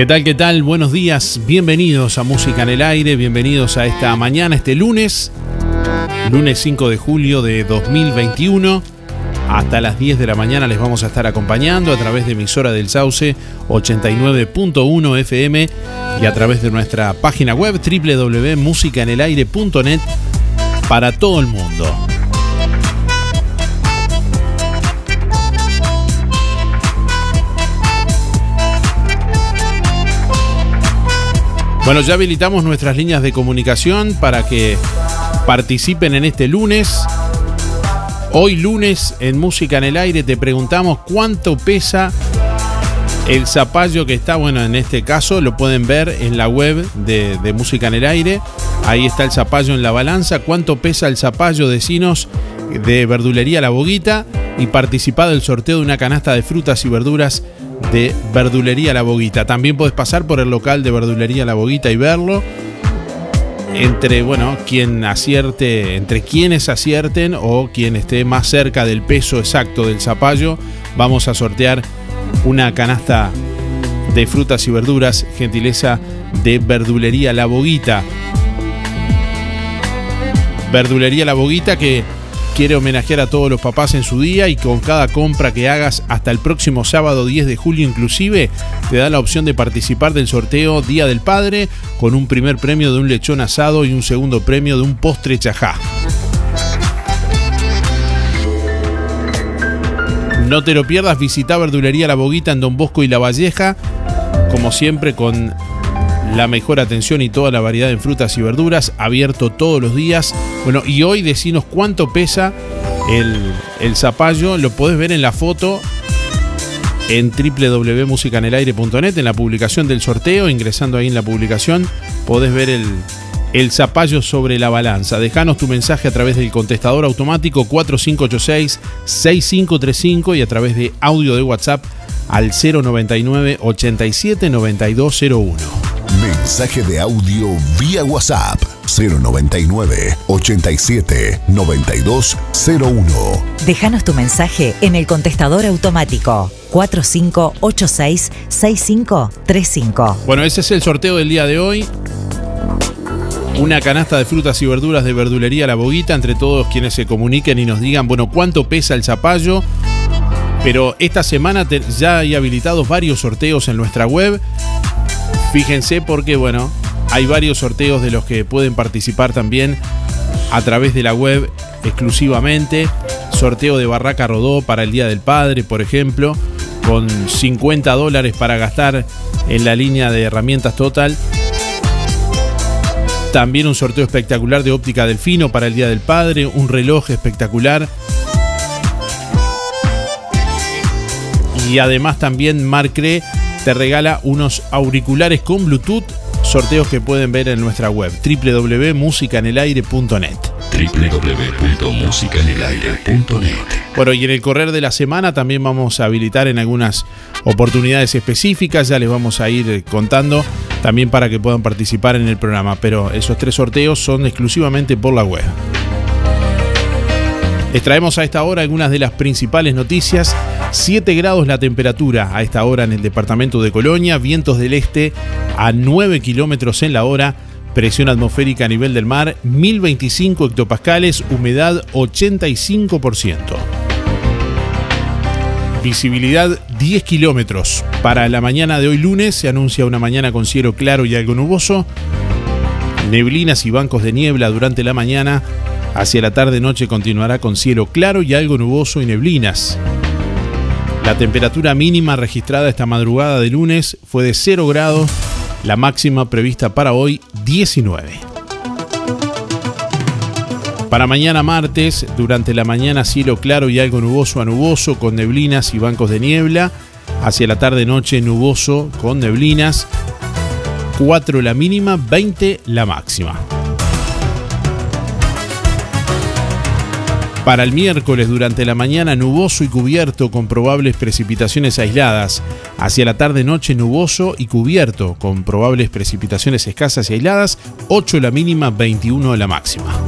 ¿Qué tal? ¿Qué tal? Buenos días, bienvenidos a Música en el Aire, bienvenidos a esta mañana, este lunes, lunes 5 de julio de 2021. Hasta las 10 de la mañana les vamos a estar acompañando a través de emisora del Sauce 89.1 FM y a través de nuestra página web www.musicaenelaire.net para todo el mundo. Bueno, ya habilitamos nuestras líneas de comunicación para que participen en este lunes. Hoy lunes en Música en el Aire te preguntamos cuánto pesa el zapallo que está, bueno, en este caso lo pueden ver en la web de, Música en el Aire. Ahí está el zapallo en la balanza. ¿Cuánto pesa el zapallo de Cinos de Verdulería La Boguita? Y participar del sorteo de una canasta de frutas y verduras de Verdulería La Boguita. También puedes pasar por el local de Verdulería La Boguita y verlo. Entre, bueno, quien acierte, entre quienes acierten o quien esté más cerca del peso exacto del zapallo, vamos a sortear una canasta de frutas y verduras, gentileza de Verdulería La Boguita. Verdulería La Boguita que quiere homenajear a todos los papás en su día y con cada compra que hagas hasta el próximo sábado 10 de julio inclusive, te da la opción de participar del sorteo Día del Padre con un primer premio de un lechón asado y un segundo premio de un postre chajá. No te lo pierdas, visita Verdulería La Boguita en Don Bosco y La Valleja, como siempre con la mejor atención y toda la variedad en frutas y verduras, abierto todos los días. Bueno, y hoy decinos cuánto pesa el, zapallo, lo podés ver en la foto en www.musicanelaire.net, en la publicación del sorteo, ingresando ahí en la publicación, podés ver el, el zapallo sobre la balanza. Dejanos tu mensaje a través del contestador automático 4586-6535 y a través de audio de WhatsApp al 099 87 9201. Mensaje de audio vía WhatsApp 099 87 9201. Déjanos tu mensaje en el contestador automático 4586 6535. Bueno, ese es el sorteo del día de hoy. Una canasta de frutas y verduras de verdulería La Boguita entre todos quienes se comuniquen y nos digan, bueno, cuánto pesa el zapallo. Pero esta semana te- ya hay habilitados varios sorteos en nuestra web. Fíjense porque, bueno, hay varios sorteos de los que pueden participar también a través de la web exclusivamente. Sorteo de Barraca Rodó para el Día del Padre, por ejemplo, con 50 dólares para gastar en la línea de herramientas Total. También un sorteo espectacular de óptica Delfino para el Día del Padre, un reloj espectacular. Y además también Marcre te regala unos auriculares con Bluetooth, sorteos que pueden ver en nuestra web www.musicanelaire.net. www.musicaenelaire.net Bueno, y en el correr de la semana también vamos a habilitar en algunas oportunidades específicas, ya les vamos a ir contando también para que puedan participar en el programa, pero esos tres sorteos son exclusivamente por la web. Les traemos a esta hora algunas de las principales noticias. 7 grados la temperatura a esta hora en el departamento de Colonia, vientos del este a 9 kilómetros en la hora, presión atmosférica a nivel del mar 1025 hectopascales, humedad 85%. Visibilidad 10 kilómetros. Para la mañana de hoy lunes se anuncia una mañana con cielo claro y algo nuboso. Neblinas y bancos de niebla durante la mañana. Hacia la tarde-noche continuará con cielo claro y algo nuboso y neblinas. La temperatura mínima registrada esta madrugada de lunes fue de 0 grados, la máxima prevista para hoy 19. Para mañana martes, durante la mañana cielo claro y algo nuboso a nuboso con neblinas y bancos de niebla. Hacia la tarde-noche nuboso con neblinas 4 la mínima, 20 la máxima. Para el miércoles durante la mañana nuboso y cubierto con probables precipitaciones aisladas. Hacia la tarde-noche nuboso y cubierto con probables precipitaciones escasas y aisladas. 8 la mínima, 21 la máxima.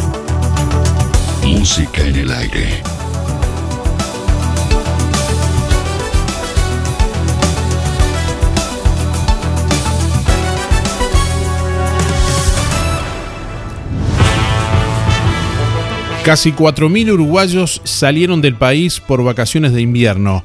Música en el aire. Casi 4.000 uruguayos salieron del país por vacaciones de invierno.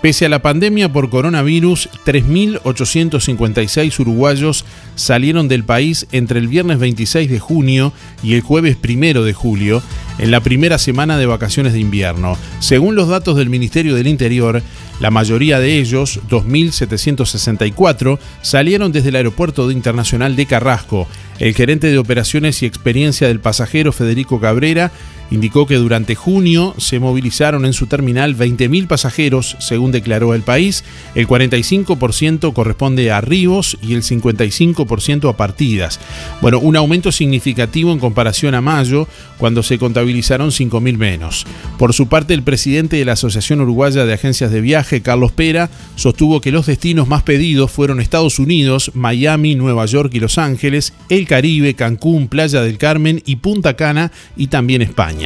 Pese a la pandemia por coronavirus, 3.856 uruguayos salieron del país entre el viernes 26 de junio y el jueves 1 de julio, en la primera semana de vacaciones de invierno. Según los datos del Ministerio del Interior, la mayoría de ellos, 2.764, salieron desde el Aeropuerto Internacional de Carrasco. El gerente de operaciones y experiencia del pasajero Federico Cabrera indicó que durante junio se movilizaron en su terminal 20.000 pasajeros, según declaró el país. El 45% corresponde a arribos y el 55% a partidas. Bueno, un aumento significativo en comparación a mayo, cuando se contabilizaron 5.000 menos. Por su parte, el presidente de la Asociación Uruguaya de Agencias de Viaje, Carlos Pera, sostuvo que los destinos más pedidos fueron Estados Unidos, Miami, Nueva York y Los Ángeles, el Caribe, Cancún, Playa del Carmen y Punta Cana y también España.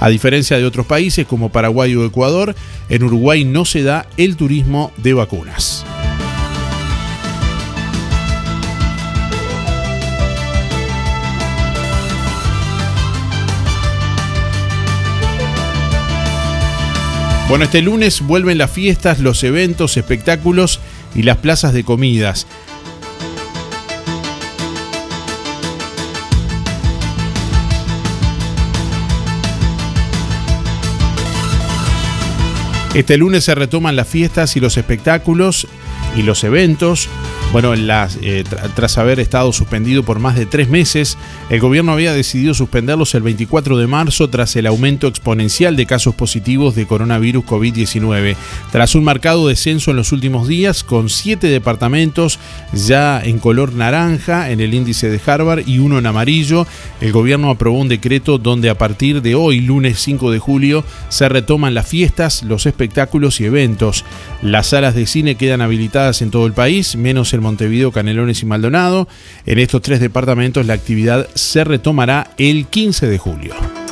A diferencia de otros países como Paraguay o Ecuador, en Uruguay no se da el turismo de vacunas. Bueno, este lunes vuelven las fiestas, los eventos, espectáculos y las plazas de comidas. Este lunes se retoman las fiestas y los espectáculos y los eventos. Bueno, eh, tras haber estado suspendido por más de tres meses, el gobierno había decidido suspenderlos el 24 de marzo tras el aumento exponencial de casos positivos de coronavirus COVID-19. Tras un marcado descenso en los últimos días, con siete departamentos ya en color naranja en el índice de Harvard y uno en amarillo, el gobierno aprobó un decreto donde a partir de hoy, lunes 5 de julio, se retoman las fiestas, los espectáculos y eventos. Las salas de cine quedan habilitadas en todo el país, menos en Montevideo, Canelones y Maldonado. En estos tres departamentos la actividad se retomará el 15 de julio.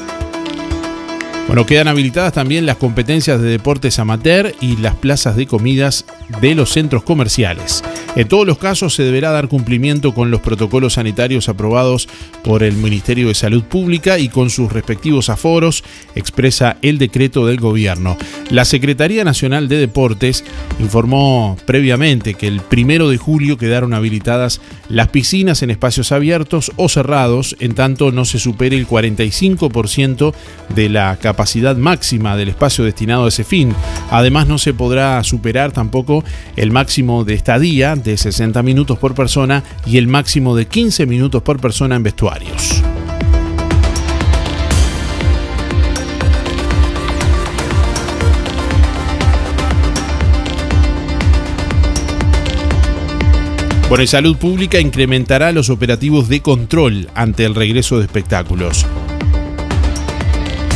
Bueno, quedan habilitadas también las competencias de deportes amateur y las plazas de comidas de los centros comerciales. En todos los casos se deberá dar cumplimiento con los protocolos sanitarios aprobados por el Ministerio de Salud Pública y con sus respectivos aforos, expresa el decreto del gobierno. La Secretaría Nacional de Deportes informó previamente que el primero de julio quedaron habilitadas las piscinas en espacios abiertos o cerrados, en tanto no se supere el 45% de la capacidad máxima del espacio destinado a ese fin. Además, no se podrá superar tampoco el máximo de estadía de 60 minutos por persona y el máximo de 15 minutos por persona en vestuarios. Bueno, y Salud Pública incrementará los operativos de control ante el regreso de espectáculos.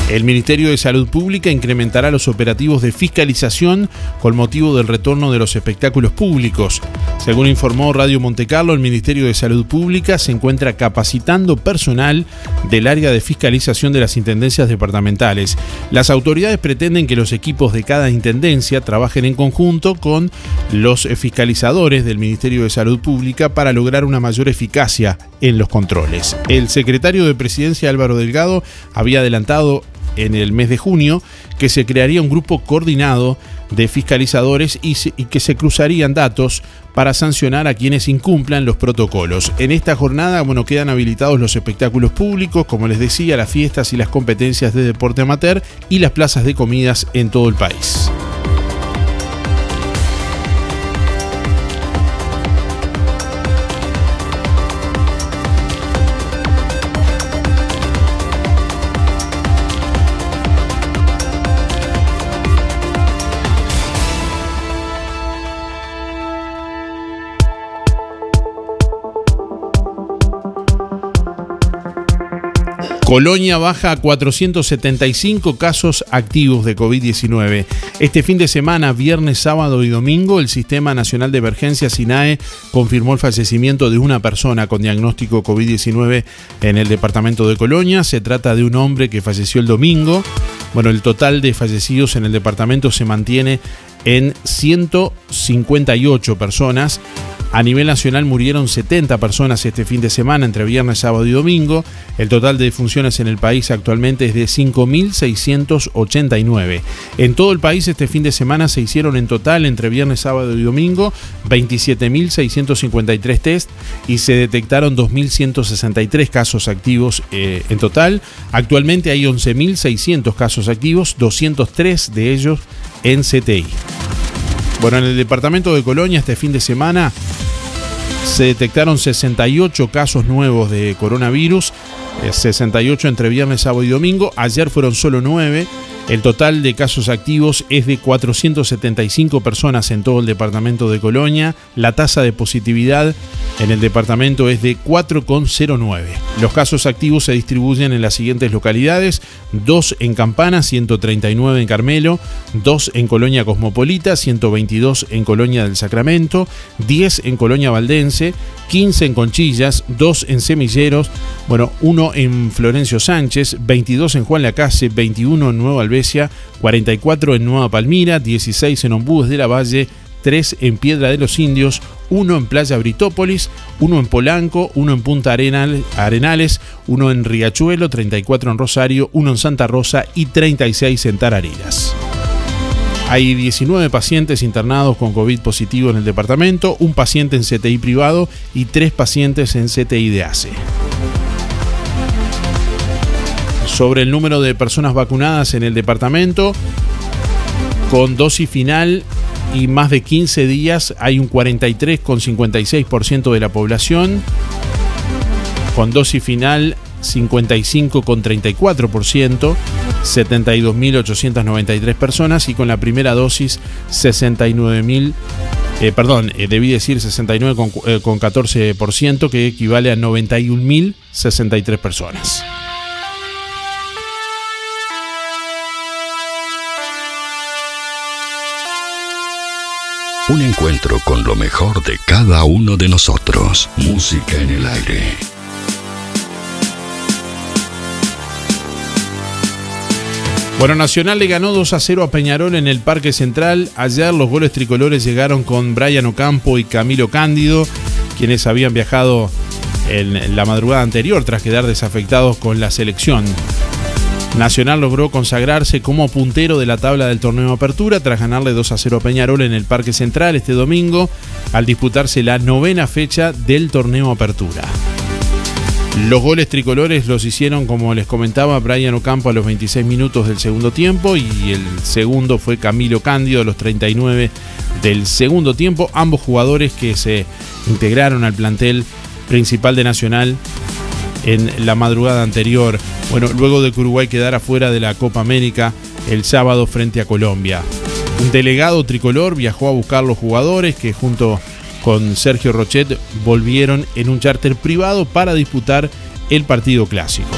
El Ministerio de Salud Pública incrementará los operativos de fiscalización con motivo del retorno de los espectáculos públicos. Según informó Radio Montecarlo, el Ministerio de Salud Pública se encuentra capacitando personal del área de fiscalización de las intendencias departamentales. Las autoridades pretenden que los equipos de cada intendencia trabajen en conjunto con los fiscalizadores del Ministerio de Salud Pública para lograr una mayor eficacia en los controles. El secretario de Presidencia Álvaro Delgado había adelantado en el mes de junio que se crearía un grupo coordinado de fiscalizadores y, que se cruzarían datos para sancionar a quienes incumplan los protocolos. En esta jornada, bueno, quedan habilitados los espectáculos públicos, como les decía, las fiestas y las competencias de deporte amateur y las plazas de comidas en todo el país. Colonia baja a 475 casos activos de COVID-19. Este fin de semana, viernes, sábado y domingo, el Sistema Nacional de Emergencias SINAE confirmó el fallecimiento de una persona con diagnóstico COVID-19 en el departamento de Colonia. Se trata de un hombre que falleció el domingo. Bueno, el total de fallecidos en el departamento se mantiene en 158 personas. A nivel nacional murieron 70 personas este fin de semana entre viernes, sábado y domingo. El total de defunciones en el país actualmente es de 5.689. En todo el país este fin de semana se hicieron en total entre viernes, sábado y domingo 27.653 test y se detectaron 2.163 casos activos eh, en total. Actualmente hay 11.600 casos activos, 203 de ellos en CTI. Bueno, en el departamento de Colonia este fin de semana se detectaron 68 casos nuevos de coronavirus, 68 eh, entre viernes, sábado y domingo. Ayer fueron solo 9. El total de casos activos es de 475 personas en todo el departamento de Colonia. La tasa de positividad en el departamento es de 4,09. Los casos activos se distribuyen en las siguientes localidades: 2 en Campana, 139 en Carmelo, 2 en Colonia Cosmopolita, 122 en Colonia del Sacramento, 10 en Colonia Valdense, 15 en Conchillas, 2 en Semilleros, bueno, 1 en Florencio Sánchez, 22 en Juan Lacase, 21 en Nueva Albesia, 44 en Nueva Palmira, 16 en Ombúes de la Valle, 3 en Piedra de los Indios, 1 en Playa Britópolis, 1 en Polanco, 1 en Punta Arenales, 1 en Riachuelo, 34 en Rosario, 1 en Santa Rosa y 36 en Tarariras. Hay 19 pacientes internados con COVID positivo en el departamento, un paciente en CTI privado y 3 pacientes en CTI de ACE. Sobre el número de personas vacunadas en el departamento, con dosis final y más de 15 días hay un 43,56% de la población. Con dosis final 55,34%, 72.893 personas y con la primera dosis 69.000, eh, perdón, eh, debí decir 69,14%, eh, que equivale a 91.063 personas. Un encuentro con lo mejor de cada uno de nosotros. Música en el aire. Bueno, Nacional le ganó 2 a 0 a Peñarol en el Parque Central. Ayer los goles tricolores llegaron con Brian Ocampo y Camilo Cándido, quienes habían viajado en la madrugada anterior tras quedar desafectados con la selección. Nacional logró consagrarse como puntero de la tabla del torneo Apertura tras ganarle 2 a 0 a Peñarol en el Parque Central este domingo al disputarse la novena fecha del torneo Apertura. Los goles tricolores los hicieron, como les comentaba, Brian Ocampo a los 26 minutos del segundo tiempo y el segundo fue Camilo Cándido a los 39 del segundo tiempo. Ambos jugadores que se integraron al plantel principal de Nacional en la madrugada anterior. Bueno, luego de que Uruguay quedara fuera de la Copa América el sábado frente a Colombia. Un delegado tricolor viajó a buscar los jugadores que junto con Sergio Rochet volvieron en un charter privado para disputar el partido clásico.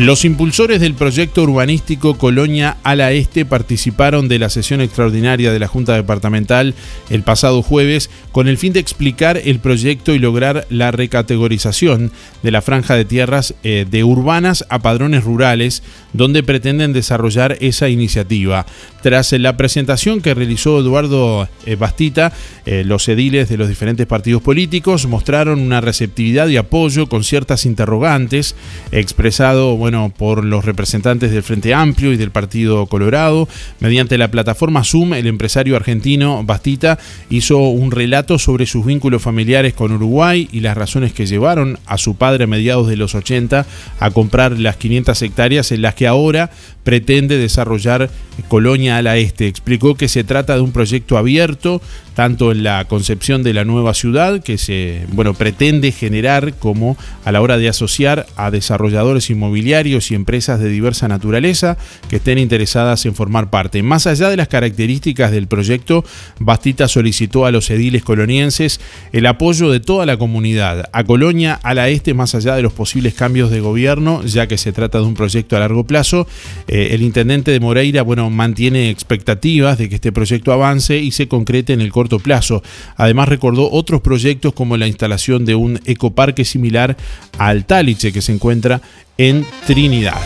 Los impulsores del proyecto urbanístico Colonia Ala Este participaron de la sesión extraordinaria de la Junta Departamental el pasado jueves con el fin de explicar el proyecto y lograr la recategorización de la franja de tierras eh, de urbanas a padrones rurales, donde pretenden desarrollar esa iniciativa. Tras la presentación que realizó Eduardo eh, Bastita, eh, los ediles de los diferentes partidos políticos mostraron una receptividad y apoyo con ciertas interrogantes expresado bueno, por los representantes del Frente Amplio y del Partido Colorado. Mediante la plataforma Zoom, el empresario argentino Bastita hizo un relato sobre sus vínculos familiares con Uruguay y las razones que llevaron a su padre a mediados de los 80 a comprar las 500 hectáreas en las que ahora pretende desarrollar Colonia a la Este. Explicó que se trata de un proyecto abierto tanto en la concepción de la nueva ciudad que se bueno, pretende generar como a la hora de asociar a desarrolladores inmobiliarios y empresas de diversa naturaleza que estén interesadas en formar parte. Más allá de las características del proyecto, Bastita solicitó a los ediles colonienses el apoyo de toda la comunidad, a Colonia, a la este, más allá de los posibles cambios de gobierno, ya que se trata de un proyecto a largo plazo. Eh, el intendente de Moreira, bueno, mantiene expectativas de que este proyecto avance y se concrete en el corto plazo. Además recordó otros proyectos como la instalación de un ecoparque similar al Taliche que se encuentra en Trinidad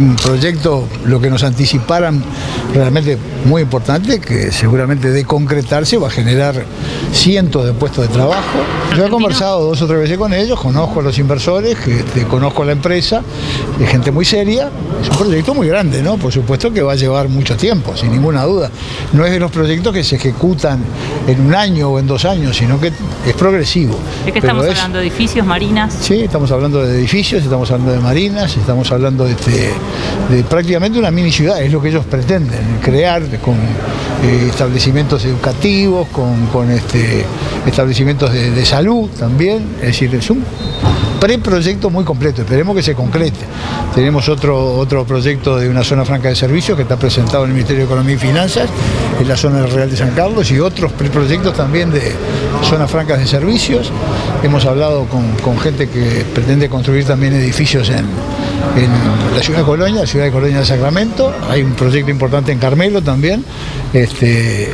un proyecto, lo que nos anticiparan realmente muy importante, que seguramente de concretarse va a generar cientos de puestos de trabajo. Yo he conversado dos o tres veces con ellos, conozco a los inversores, que, este, conozco a la empresa, es gente muy seria, es un proyecto muy grande, ¿no? Por supuesto que va a llevar mucho tiempo, sin ninguna duda. No es de los proyectos que se ejecutan en un año o en dos años, sino que es progresivo. ¿De qué estamos hablando? ¿Edificios, marinas? Sí, estamos hablando de edificios, estamos hablando de marinas, estamos hablando de, este, de prácticamente una mini ciudad, es lo que ellos pretenden, crear con eh, establecimientos educativos, con, este, establecimientos de, salud también, es decir, es un preproyecto muy completo, esperemos que se concrete. Tenemos otro, otro proyecto de una zona franca de servicios que está presentado en el Ministerio de Economía y Finanzas, en la zona Real de San Carlos, y otros preproyectos también de zonas francas de servicios. Hemos hablado con gente que pretende construir también edificios en, en la ciudad de Colonia, la ciudad de Colonia de Sacramento. Hay un proyecto importante en Carmelo también, este,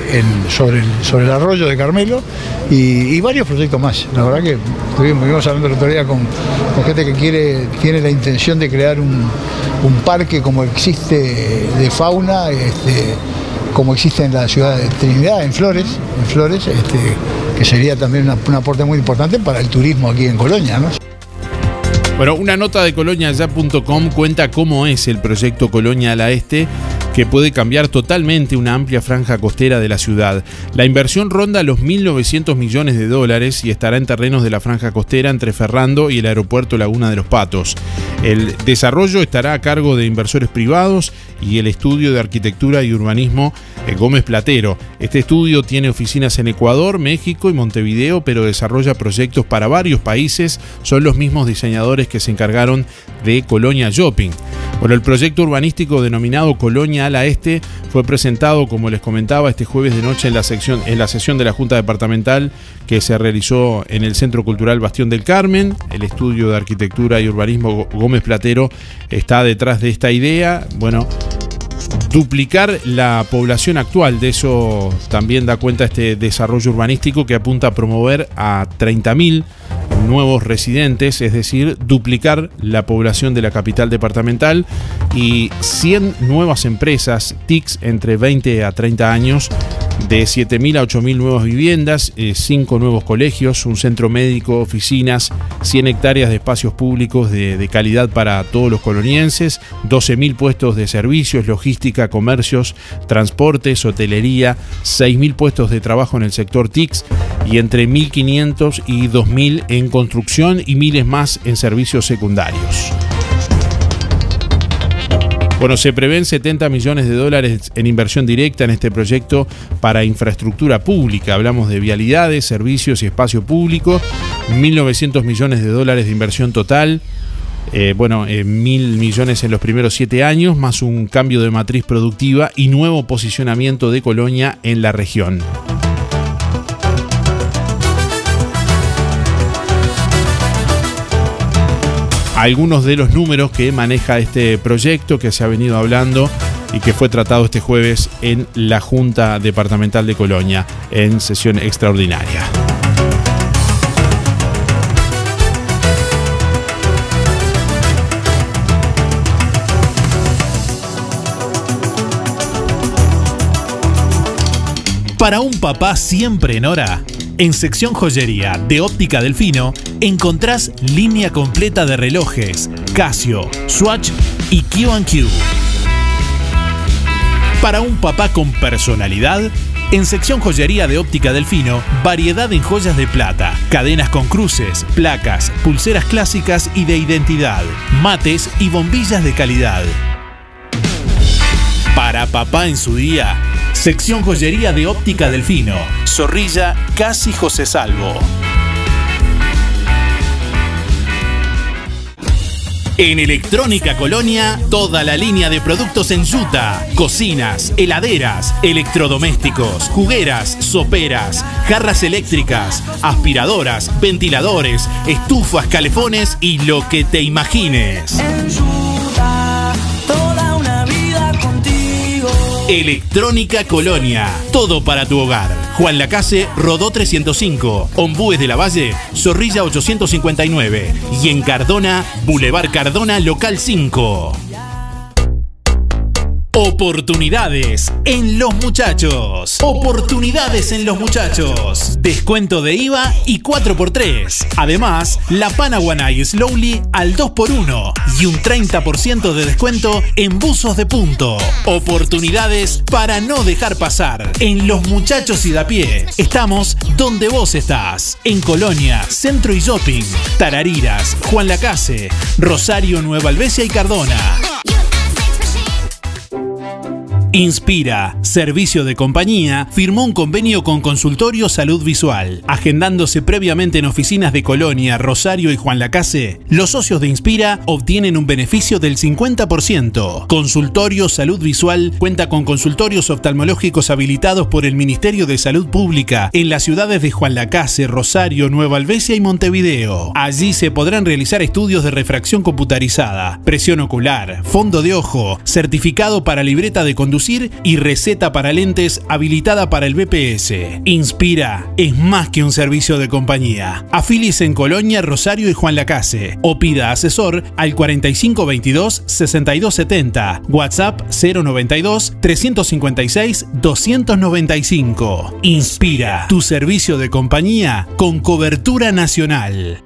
sobre, el, arroyo de Carmelo y, varios proyectos más. La verdad que estuvimos, hablando el otro día con, gente que quiere, tiene la intención de crear un, parque como existe de fauna. Este, como existe en la ciudad de Trinidad, en Flores, en Flores, este, que sería también un aporte muy importante para el turismo aquí en Colonia. ¿no? Bueno, una nota de coloniaya.com cuenta cómo es el proyecto Colonia a la Este que puede cambiar totalmente una amplia franja costera de la ciudad. La inversión ronda los 1.900 millones de dólares y estará en terrenos de la franja costera entre Ferrando y el aeropuerto Laguna de los Patos. El desarrollo estará a cargo de inversores privados y el estudio de arquitectura y urbanismo Gómez Platero. Este estudio tiene oficinas en Ecuador, México y Montevideo, pero desarrolla proyectos para varios países. Son los mismos diseñadores que se encargaron de Colonia Shopping. Bueno, el proyecto urbanístico denominado Colonia Ala Este fue presentado, como les comentaba, este jueves de noche en la, en la sesión de la Junta Departamental que se realizó en el Centro Cultural Bastión del Carmen. El estudio de arquitectura y urbanismo Gómez Platero está detrás de esta idea. Bueno, duplicar la población actual. De eso también da cuenta este desarrollo urbanístico que apunta a promover a 30.000 nuevos residentes, es decir, duplicar la población de la capital departamental y 100 nuevas empresas TICs entre 20 a 30 años de 7.000 a 8.000 nuevas viviendas, 5 eh, nuevos colegios, un centro médico, oficinas, 100 hectáreas de espacios públicos de, de calidad para todos los colonienses, 12.000 puestos de servicios, logística, comercios, transportes, hotelería, 6.000 puestos de trabajo en el sector TICS y entre 1.500 y 2.000 en construcción y miles más en servicios secundarios. Bueno, se prevén 70 millones de dólares en inversión directa en este proyecto para infraestructura pública. Hablamos de vialidades, servicios y espacio público. 1.900 millones de dólares de inversión total. Eh, bueno, eh, mil millones en los primeros siete años, más un cambio de matriz productiva y nuevo posicionamiento de Colonia en la región. Algunos de los números que maneja este proyecto que se ha venido hablando y que fue tratado este jueves en la Junta Departamental de Colonia en sesión extraordinaria. Para un papá siempre en hora, en sección joyería de Óptica Delfino encontrás línea completa de relojes Casio, Swatch y QQ. Para un papá con personalidad, en sección joyería de Óptica Delfino, variedad en joyas de plata, cadenas con cruces, placas, pulseras clásicas y de identidad, mates y bombillas de calidad. Para papá en su día, Sección joyería de óptica Delfino. Zorrilla, casi José Salvo. En Electrónica Colonia, toda la línea de productos en yuta, cocinas, heladeras, electrodomésticos, jugueras, soperas, jarras eléctricas, aspiradoras, ventiladores, estufas, calefones y lo que te imagines. Electrónica Colonia. Todo para tu hogar. Juan Lacase, Rodó 305. Ombúes de la Valle, Zorrilla 859. Y en Cardona, Boulevard Cardona, Local 5. Oportunidades en los muchachos. Oportunidades en los muchachos. Descuento de IVA y 4x3. Además, la Panaguana y Slowly al 2x1 y un 30% de descuento en buzos de punto. Oportunidades para no dejar pasar. En los muchachos y de pie. Estamos donde vos estás. En Colonia, Centro y Shopping, Tarariras, Juan Lacase, Rosario, Nueva Albesia y Cardona. Inspira, servicio de compañía, firmó un convenio con Consultorio Salud Visual. Agendándose previamente en oficinas de Colonia, Rosario y Juan Lacase, los socios de Inspira obtienen un beneficio del 50%. Consultorio Salud Visual cuenta con consultorios oftalmológicos habilitados por el Ministerio de Salud Pública en las ciudades de Juan Lacase, Rosario, Nueva Albesia y Montevideo. Allí se podrán realizar estudios de refracción computarizada, presión ocular, fondo de ojo, certificado para libreta de conducir y receta para lentes habilitada para el BPS. Inspira es más que un servicio de compañía. Afilis en Colonia, Rosario y Juan Lacase o pida asesor al 4522 6270, WhatsApp 092 356 295. Inspira, tu servicio de compañía con cobertura nacional.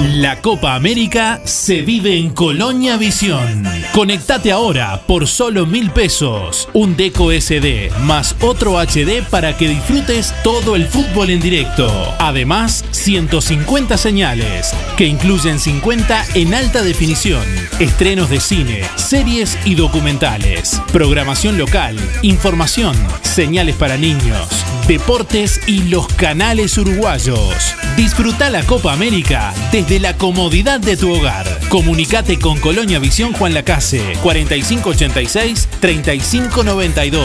La Copa América se vive en Colonia Visión. Conectate ahora por solo mil pesos. Un Deco SD más otro HD para que disfrutes todo el fútbol en directo. Además, 150 señales, que incluyen 50 en alta definición. Estrenos de cine, series y documentales. Programación local, información, señales para niños, deportes y los canales uruguayos. Disfruta la Copa América desde la comodidad de tu hogar. Comunicate con Colonia Visión Juan Lacase 4586-3592.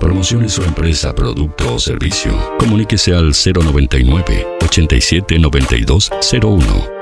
Promociones su empresa, producto o servicio. Comuníquese al 099 87 01.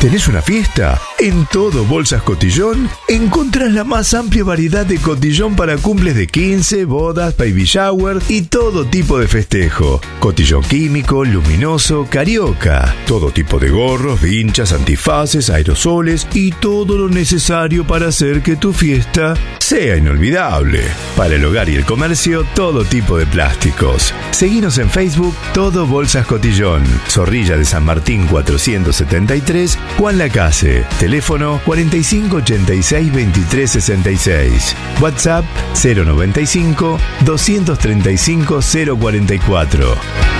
¿Tenés una fiesta? En todo Bolsas Cotillón encontrás la más amplia variedad de cotillón para cumples de 15, bodas, baby shower y todo tipo de festejo. Cotillón químico, luminoso, carioca. Todo tipo de gorros, vinchas, antifaces, aerosoles y todo lo necesario para hacer que tu fiesta sea inolvidable. Para el hogar y el comercio, todo tipo de plásticos. Seguinos en Facebook, Todo Bolsas Cotillón. Zorrilla de San Martín 473, Juan Lacase. Teléfono 4586-2366. WhatsApp 095 235 044.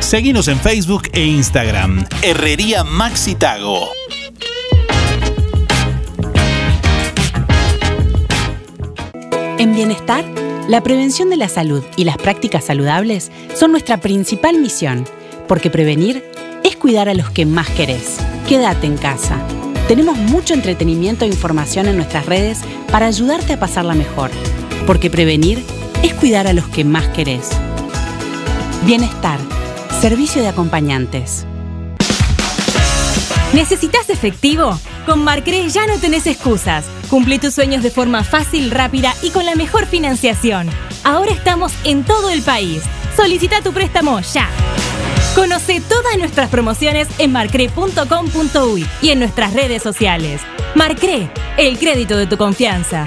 Seguinos en Facebook e Instagram. Herrería Maxitago. En Bienestar, la prevención de la salud y las prácticas saludables son nuestra principal misión, porque prevenir es cuidar a los que más querés. Quédate en casa. Tenemos mucho entretenimiento e información en nuestras redes para ayudarte a pasarla mejor, porque prevenir es cuidar a los que más querés. Bienestar, servicio de acompañantes. ¿Necesitas efectivo? Con Marcre ya no tenés excusas. Cumple tus sueños de forma fácil, rápida y con la mejor financiación. Ahora estamos en todo el país. Solicita tu préstamo ya. Conoce todas nuestras promociones en marcre.com.uy y en nuestras redes sociales. Marcre, el crédito de tu confianza.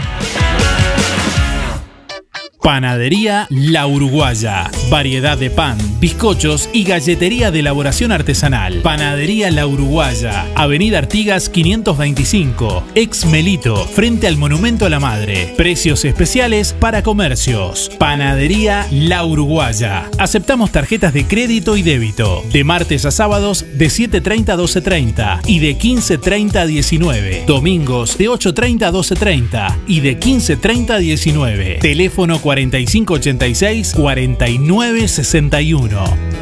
Panadería La Uruguaya. Variedad de pan, bizcochos y galletería de elaboración artesanal. Panadería La Uruguaya. Avenida Artigas 525. Ex Melito. Frente al Monumento a la Madre. Precios especiales para comercios. Panadería La Uruguaya. Aceptamos tarjetas de crédito y débito. De martes a sábados de 7.30 a 12.30 y de 15.30 a 19. Domingos de 8.30 a 12.30 y de 15.30 a 19. Teléfono 40 4586 4961.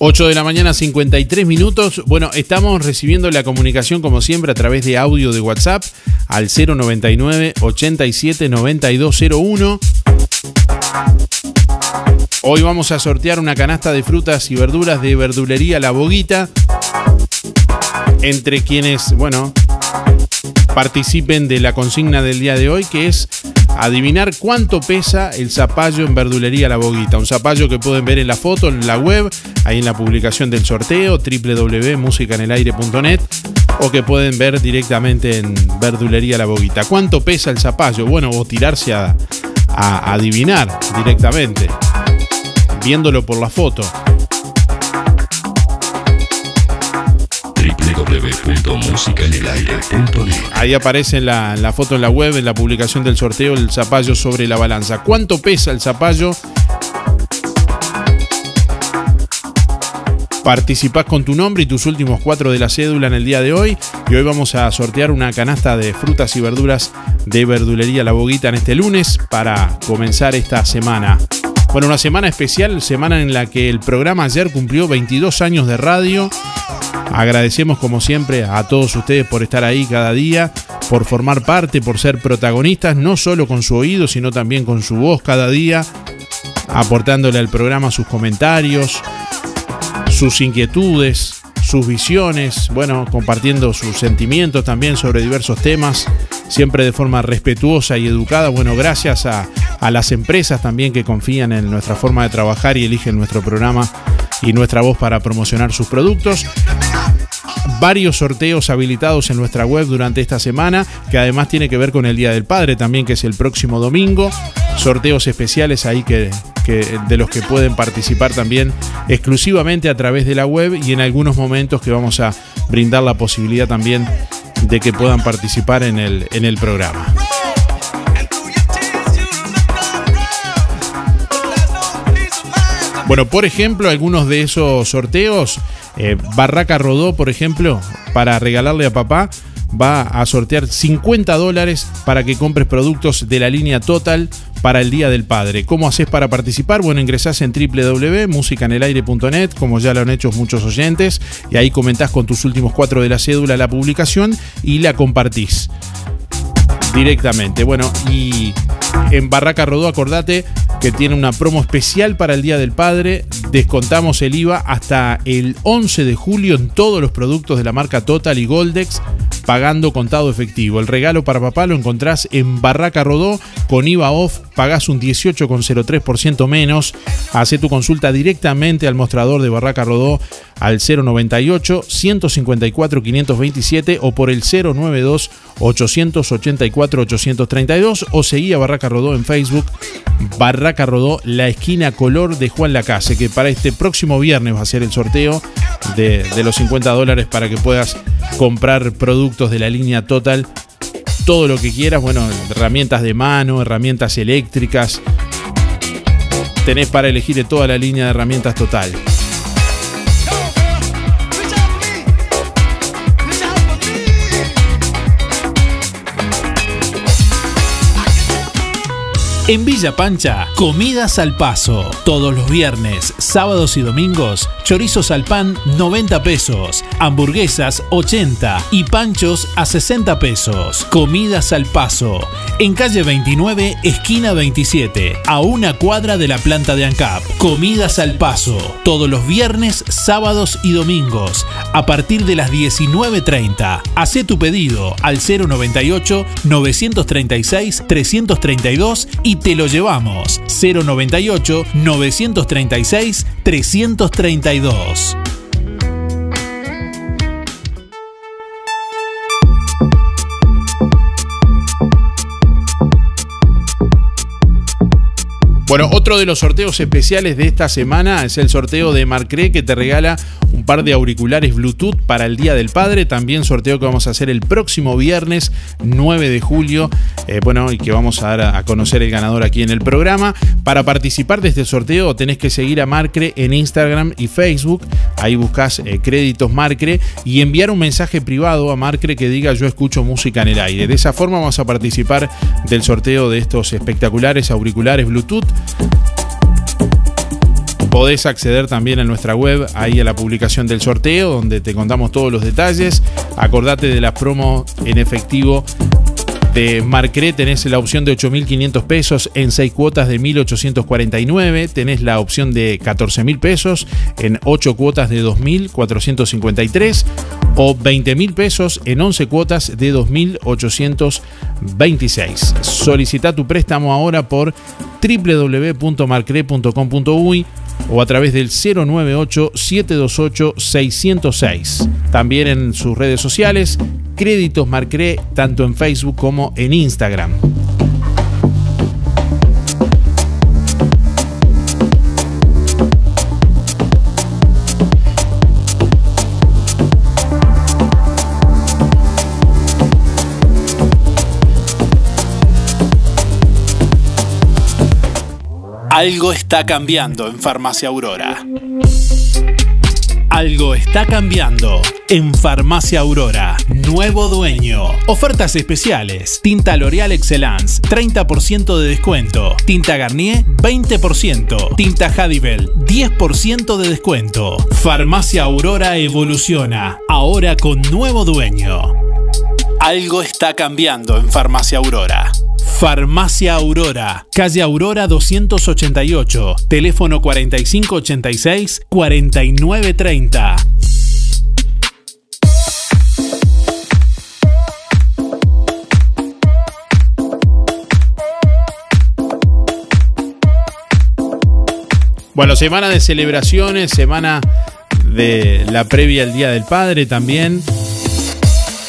...8 de la mañana, 53 minutos. Bueno, estamos recibiendo la comunicación como siempre a través de audio de WhatsApp al 099 87 9201. Hoy vamos a sortear una canasta de frutas y verduras de verdulería La Boguita entre quienes, bueno, participen de la consigna del día de hoy, que es adivinar cuánto pesa el zapallo en verdulería La Boguita. Un zapallo que pueden ver en la foto, en la web, ahí en la publicación del sorteo, www.musicanelaire.net o que pueden ver directamente en verdulería La Boguita. ¿Cuánto pesa el zapallo? Bueno, o tirarse a, a adivinar directamente, viéndolo por la foto. Ahí aparece la, la, foto en la web, en la publicación del sorteo, el zapallo sobre la balanza. ¿Cuánto pesa el zapallo? Participás con tu nombre y tus últimos cuatro de la cédula en el día de hoy. Y hoy vamos a sortear una canasta de frutas y verduras de verdulería La Boguita en este lunes para comenzar esta semana. Bueno, una semana especial, semana en la que el programa ayer cumplió 22 años de radio. Agradecemos como siempre a todos ustedes por estar ahí cada día, por formar parte, por ser protagonistas, no solo con su oído, sino también con su voz cada día, aportándole al programa sus comentarios, sus inquietudes, sus visiones, bueno, compartiendo sus sentimientos también sobre diversos temas, siempre de forma respetuosa y educada. Bueno, gracias a, a las empresas también que confían en nuestra forma de trabajar y eligen nuestro programa y nuestra voz para promocionar sus productos varios sorteos habilitados en nuestra web durante esta semana, que además tiene que ver con el Día del Padre también, que es el próximo domingo. Sorteos especiales ahí que, de los que pueden participar también exclusivamente a través de la web y en algunos momentos que vamos a brindar la posibilidad también de que puedan participar en el, en el programa. Bueno, por ejemplo, algunos de esos sorteos, eh, Barraca Rodó, por ejemplo, para regalarle a papá, va a sortear 50 dólares para que compres productos de la línea Total para el Día del Padre. ¿Cómo haces para participar? Bueno, ingresás en www.musicanelaire.net, como ya lo han hecho muchos oyentes, y ahí comentás con tus últimos cuatro de la cédula la publicación y la compartís directamente. Bueno, y en Barraca Rodó, acordate que tiene una promo especial para el Día del Padre. Descontamos el IVA hasta el 11 de julio en todos los productos de la marca Total y Goldex. pagando contado efectivo. El regalo para papá lo encontrás en Barraca Rodó con IVA off, pagás un 18,03% menos. Hace tu consulta directamente al mostrador de Barraca Rodó al 098 154 527 o por el 092 884 832 o seguí a Barraca Rodó en Facebook. Barraca Rodó, la esquina color de Juan Lacase, que para este próximo viernes va a ser el sorteo de, de los 50 dólares para que puedas comprar productos de la línea Total. Todo lo que quieras, bueno, herramientas de mano, herramientas eléctricas. Tenés para elegir de toda la línea de herramientas Total. En Villa Pancha, comidas al paso. Todos los viernes, sábados y domingos, chorizos al pan 90 pesos, hamburguesas 80 y panchos a 60 pesos. Comidas al paso. En calle 29, esquina 27, a una cuadra de la planta de ANCAP. Comidas al paso. Todos los viernes, sábados y domingos, a partir de las 19.30. Hacé tu pedido al 098 936 332 y te lo llevamos. 098 936 332. Bueno, otro de los sorteos especiales de esta semana es el sorteo de Marcré que te regala un par de auriculares Bluetooth para el Día del Padre. También sorteo que vamos a hacer el próximo viernes 9 de julio. Eh, bueno, y que vamos a dar a conocer el ganador aquí en el programa. Para participar de este sorteo tenés que seguir a Marcre en Instagram y Facebook. Ahí buscas eh, créditos Marcre y enviar un mensaje privado a Marcre que diga yo escucho música en el aire. De esa forma vamos a participar del sorteo de estos espectaculares auriculares Bluetooth podés acceder también a nuestra web, ahí a la publicación del sorteo, donde te contamos todos los detalles. Acordate de la promo en efectivo de Marcré tenés la opción de 8.500 pesos en 6 cuotas de 1.849. Tenés la opción de 14.000 pesos en 8 cuotas de 2.453. O 20.000 pesos en 11 cuotas de 2.826. Solicita tu préstamo ahora por www.marcre.com.uy o a través del 098-728-606. También en sus redes sociales, Créditos Marcré, tanto en Facebook como en Instagram. Algo está cambiando en Farmacia Aurora. Algo está cambiando en Farmacia Aurora. Nuevo dueño. Ofertas especiales. Tinta L'Oreal Excellence, 30% de descuento. Tinta Garnier, 20%. Tinta Hadibel, 10% de descuento. Farmacia Aurora evoluciona. Ahora con nuevo dueño. Algo está cambiando en Farmacia Aurora. Farmacia Aurora, calle Aurora 288, teléfono 4586-4930. Bueno, semana de celebraciones, semana de la previa al Día del Padre también.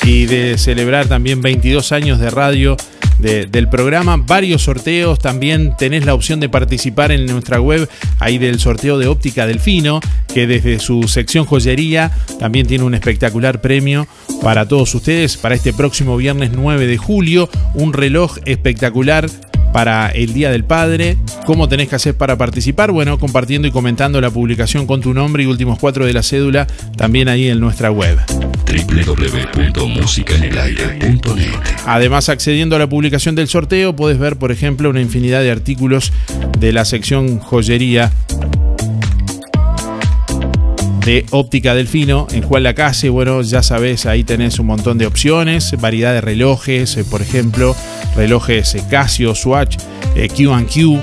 Y de celebrar también 22 años de radio del programa. Varios sorteos. También tenés la opción de participar en nuestra web, ahí del sorteo de óptica Delfino, que desde su sección joyería también tiene un espectacular premio para todos ustedes para este próximo viernes 9 de julio. Un reloj espectacular para el Día del Padre. ¿Cómo tenés que hacer para participar? Bueno, compartiendo y comentando la publicación con tu nombre y últimos cuatro de la cédula también ahí en nuestra web www.musicaenelaire.net Además, accediendo a la publicación del sorteo, puedes ver, por ejemplo, una infinidad de artículos de la sección joyería de Óptica Delfino en Juan Lacase. Bueno, ya sabes, ahí tenés un montón de opciones, variedad de relojes, eh, por ejemplo, relojes eh, Casio, Swatch, QQ. Eh,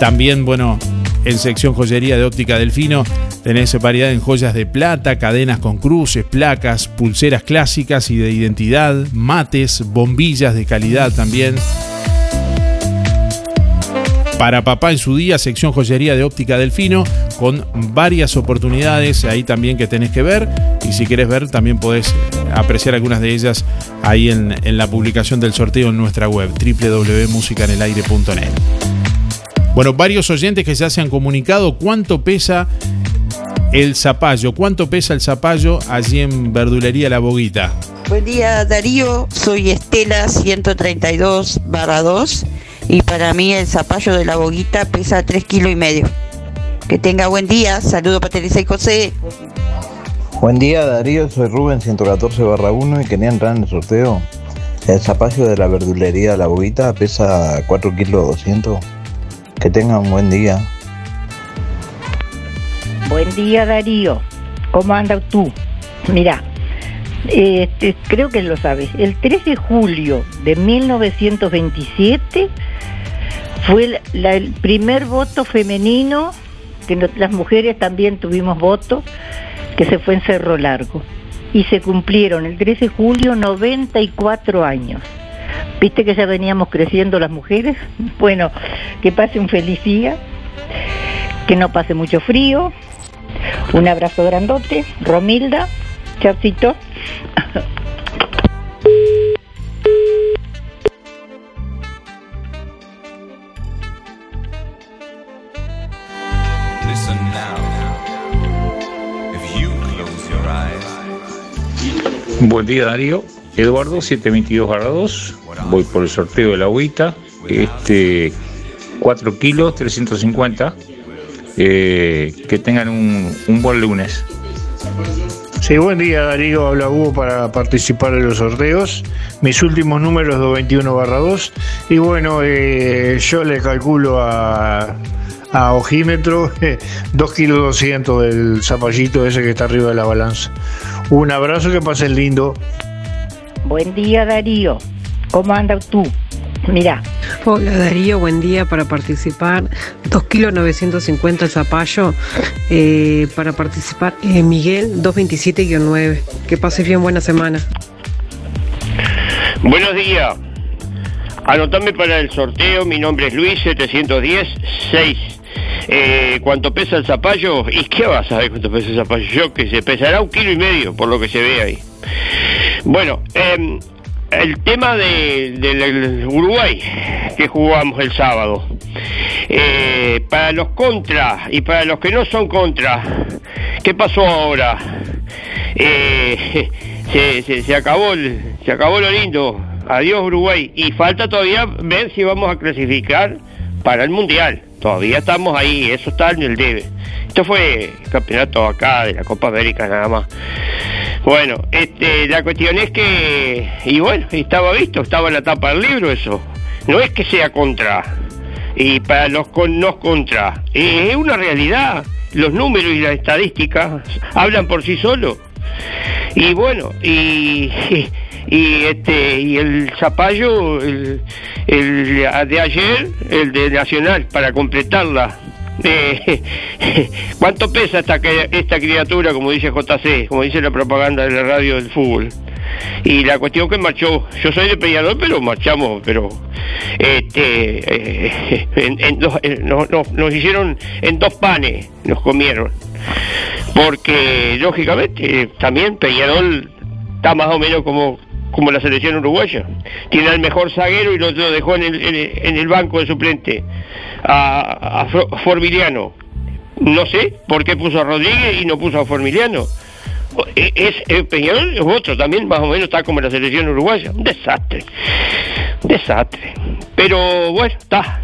También, bueno, en sección joyería de Óptica Delfino Tenés variedad en joyas de plata, cadenas con cruces, placas, pulseras clásicas y de identidad, mates, bombillas de calidad también. Para papá en su día, sección joyería de óptica Delfino, con varias oportunidades ahí también que tenés que ver. Y si querés ver, también podés apreciar algunas de ellas ahí en, en la publicación del sorteo en nuestra web, www.musicanelaire.net. Bueno, varios oyentes que ya se han comunicado cuánto pesa el zapallo. ¿Cuánto pesa el zapallo allí en Verdulería La Boguita? Buen día Darío, soy Estela 132 barra 2 y para mí el zapallo de la boguita pesa 3 kilos y medio. Que tenga buen día, saludo para Teresa y José. Buen día Darío, soy Rubén 114 barra 1 y quería entrar en el sorteo. El zapallo de la verdulería La Boguita pesa 4 kilos 200. Que tenga un buen día. Buen día Darío, ¿cómo andas tú? Mira, este, creo que lo sabes, el 3 de julio de 1927 fue el, primer voto femenino, que las mujeres también tuvimos voto, que se fue en Cerro Largo. Y se cumplieron el 13 de julio 94 años. ¿Viste que ya veníamos creciendo las mujeres? Bueno, que pase un feliz día, que no pase mucho frío. Un abrazo grandote, Romilda, chaucito. Buen día Darío, Eduardo 722 barra 2, voy por el sorteo de la agüita, este 4 kilos 350, Eh, que tengan un buen lunes. Sí, buen día Darío, habla Hugo para participar de los sorteos. Mis últimos números 221 barra 2. Y bueno, eh, yo le calculo a, a ojímetro 2 kilos 200 del zapallito ese que está arriba de la balanza. Un abrazo, que pasen lindo. Buen día Darío, ¿cómo andas tú? Mira, Hola Darío, buen día para participar. 2 kilos 950 el zapallo. Eh, para participar, eh, Miguel 227-9. Que pases bien, buena semana. Buenos días. Anotame para el sorteo. Mi nombre es Luis 710-6. Eh, ¿Cuánto pesa el zapallo? ¿Y qué vas a saber cuánto pesa el zapallo? Yo que se pesará un kilo y medio, por lo que se ve ahí. Bueno, em, el tema de, del Uruguay que jugamos el sábado. Eh, para los contra y para los que no son contra, ¿qué pasó ahora? Eh, se, se- acabó se acabó lo lindo. Adiós Uruguay. Y falta todavía ver si vamos a clasificar para el Mundial. Todavía estamos ahí, eso está en el debe. Esto fue campeonato acá de la Copa América nada más. Bueno, este, la cuestión es que, y bueno, estaba visto, estaba en la tapa del libro eso. No es que sea contra, y para los con, no contra, es una realidad. Los números y las estadísticas hablan por sí solos. Y bueno, y, y este y el zapallo, el, de ayer, el de Nacional, para completarla. Eh, ¿Cuánto pesa esta, esta criatura, como dice JC, como dice la propaganda de la radio del fútbol? Y la cuestión que marchó, yo soy de Peñarol, pero marchamos, pero este, eh, en, dos- no- no- nos hicieron en dos panes, nos comieron. Porque lógicamente también Peñarol está más o menos como, como la selección uruguaya. Tiene al mejor zaguero y lo, lo dejó en el, banco de suplente a, a Formiliano. No sé por qué puso a Rodríguez y no puso a Formiliano. E- Es, eh, Peñarol es otro, también más o menos está como la selección uruguaya. Un desastre. Desastre. Pero bueno, está.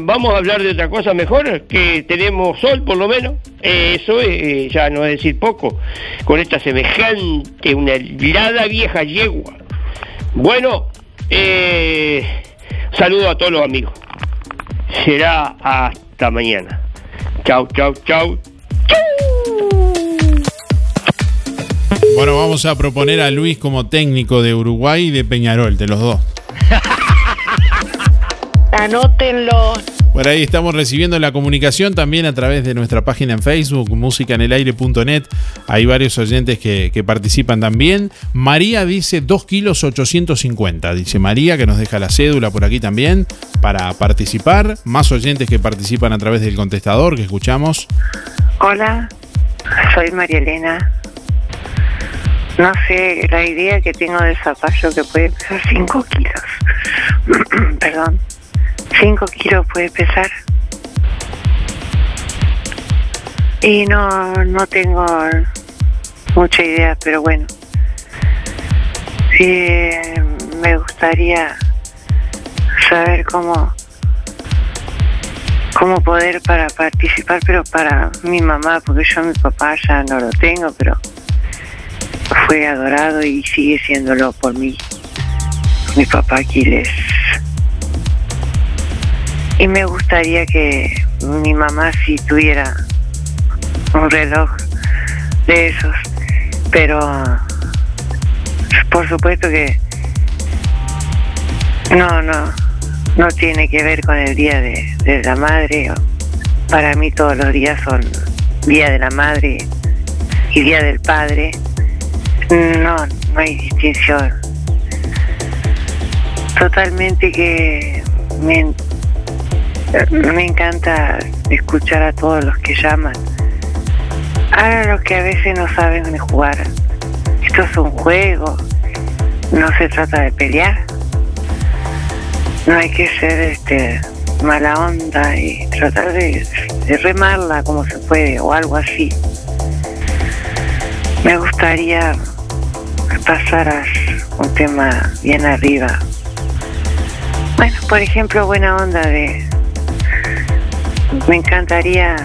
Vamos a hablar de otra cosa mejor, que tenemos sol por lo menos. Eh, eso eh, ya no es decir poco. Con esta semejante, una helada vieja yegua. Bueno, eh, saludo a todos los amigos. Será hasta mañana. Chau, chau, chau. Bueno, vamos a proponer a Luis como técnico de Uruguay y de Peñarol, de los dos. Anótenlo. Por ahí estamos recibiendo la comunicación también a través de nuestra página en Facebook, musicanelaire.net. Hay varios oyentes que, que participan también. María dice 2 kilos 850. Dice María que nos deja la cédula por aquí también para participar. Más oyentes que participan a través del contestador que escuchamos. Hola, soy María Elena. No sé, la idea que tengo del zapallo que puede pesar 5 kilos. Perdón. 5 kilos puede pesar. Y no, no tengo mucha idea, pero bueno. Me gustaría saber cómo cómo poder para participar, pero para mi mamá, porque yo mi papá ya no lo tengo, pero fue adorado y sigue siéndolo por mí. Mi papá Aquiles. Y me gustaría que mi mamá sí tuviera un reloj de esos, pero por supuesto que no, no, no tiene que ver con el día de, de la madre. Para mí todos los días son día de la madre y día del padre. No, no hay distinción. Totalmente que me, me encanta escuchar a todos los que llaman. A los que a veces no saben jugar. Esto es un juego. No se trata de pelear. No hay que ser este mala onda y tratar de, de remarla como se puede o algo así. Me gustaría que pasaras un tema bien arriba. Bueno, por ejemplo, buena onda de... Me encantaría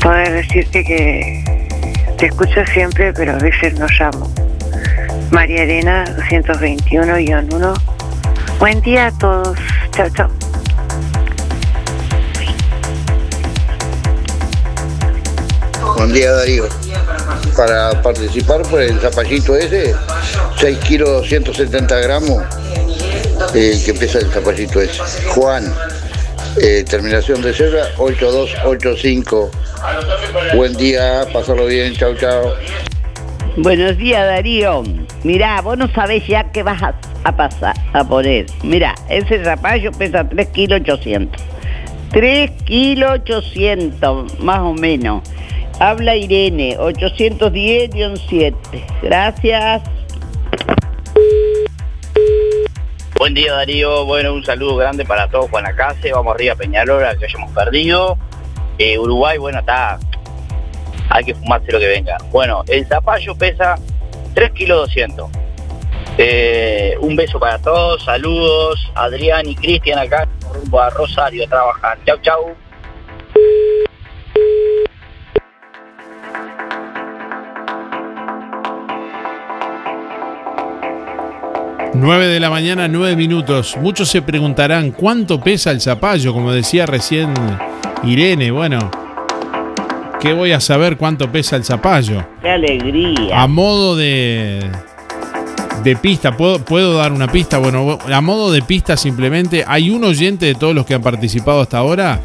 poder decirte que te escucho siempre, pero a veces no llamo. María Elena, 221-1. Buen día a todos. Chao, chao. Buen día Darío. Para participar por el zapallito ese, 6 kilos 170 gramos, eh, que pesa el zapallito ese. Juan, eh, terminación de cebra 8285. Buen día, pasarlo bien, chao, chao. Buenos días, Darío. Mirá, vos no sabés ya qué vas a, a pasar, a poner. Mirá, ese zapallo pesa 3 kilos 800. 3 kilos 800, más o menos. Habla Irene, 810-7. Gracias. Buen día Darío, bueno, un saludo grande para todos Juan Acase, vamos arriba a Peñarol, que hayamos perdido. Eh, Uruguay, bueno, está, hay que fumarse lo que venga. Bueno, el zapallo pesa 3 kilos 200. Eh, un beso para todos, saludos, Adrián y Cristian acá, rumbo a Rosario a trabajar. Chau, chau. 9 de la mañana, 9 minutos. Muchos se preguntarán cuánto pesa el zapallo, como decía recién Irene. Bueno, ¿qué voy a saber cuánto pesa el zapallo? ¡Qué alegría! A modo de, de pista, ¿puedo, ¿puedo dar una pista? Bueno, a modo de pista simplemente, hay un oyente de todos los que han participado hasta ahora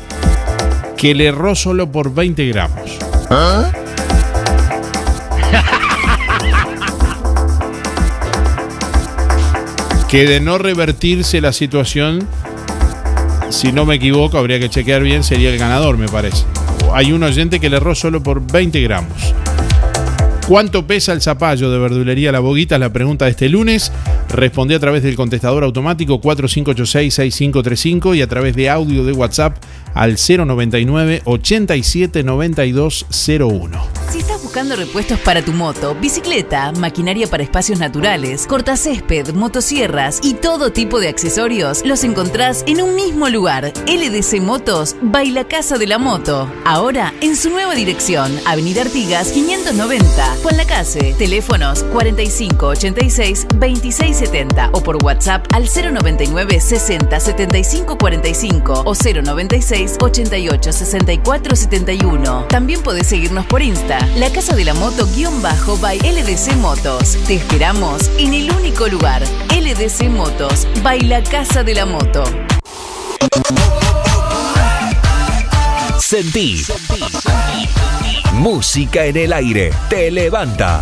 que le erró solo por 20 gramos. Que de no revertirse la situación, si no me equivoco, habría que chequear bien, sería el ganador, me parece. Hay un oyente que le erró solo por 20 gramos. ¿Cuánto pesa el zapallo de verdulería La Boguita? Es la pregunta de este lunes. Respondí a través del contestador automático 4586-6535 y a través de audio de WhatsApp al 099 87 92 01. Buscando repuestos para tu moto, bicicleta, maquinaria para espacios naturales, cortacésped, motosierras y todo tipo de accesorios, los encontrás en un mismo lugar. LDC Motos, Baila Casa de la Moto. Ahora en su nueva dirección, Avenida Artigas 590. Juan Lacase, teléfonos 4586 2670 o por WhatsApp al 099 60 75 45 o 096 88 64 71. También podés seguirnos por Insta, Casa de la Moto guion bajo by LDC Motos. Te esperamos en el único lugar, LDC Motos, by la Casa de la Moto. Sentí. Música en el aire. Te levanta.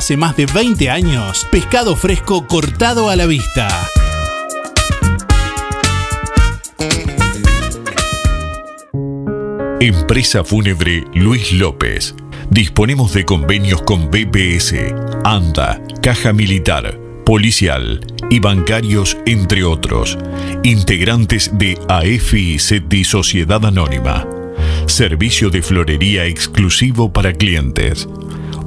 más de 20 años, pescado fresco cortado a la vista. Empresa Fúnebre Luis López. Disponemos de convenios con BPS, ANDA, Caja Militar, Policial y bancarios, entre otros. Integrantes de AFI SETI Sociedad Anónima. Servicio de florería exclusivo para clientes.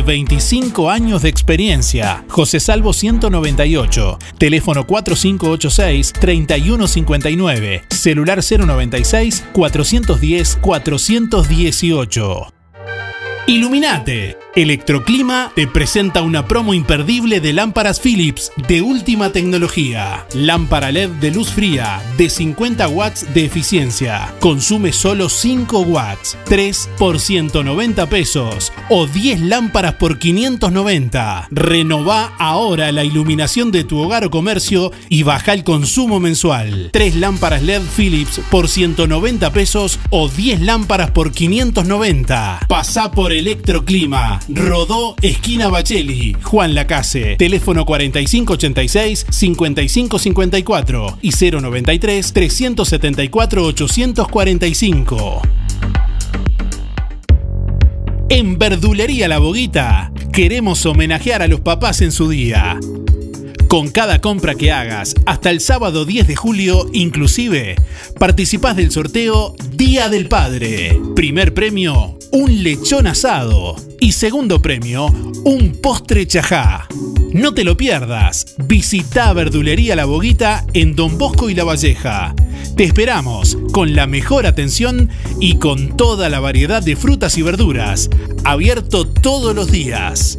25 años de experiencia. José Salvo 198, teléfono 4586-3159, celular 096-410-418. Iluminate. Electroclima te presenta una promo imperdible de lámparas Philips de última tecnología. Lámpara LED de luz fría de 50 watts de eficiencia. Consume solo 5 watts. 3 por 190 pesos o 10 lámparas por 590. Renová ahora la iluminación de tu hogar o comercio y baja el consumo mensual. 3 lámparas LED Philips por 190 pesos o 10 lámparas por 590. Pasá por Electroclima. Rodó Esquina Bacheli. Juan Lacase. Teléfono 4586-5554 y 093-374-845. En Verdulería La Boguita queremos homenajear a los papás en su día. Con cada compra que hagas hasta el sábado 10 de julio, inclusive, participás del sorteo Día del Padre. Primer premio, un lechón asado. Y segundo premio, un postre chajá. No te lo pierdas. Visita Verdulería La Boguita en Don Bosco y La Valleja. Te esperamos con la mejor atención y con toda la variedad de frutas y verduras. Abierto todos los días.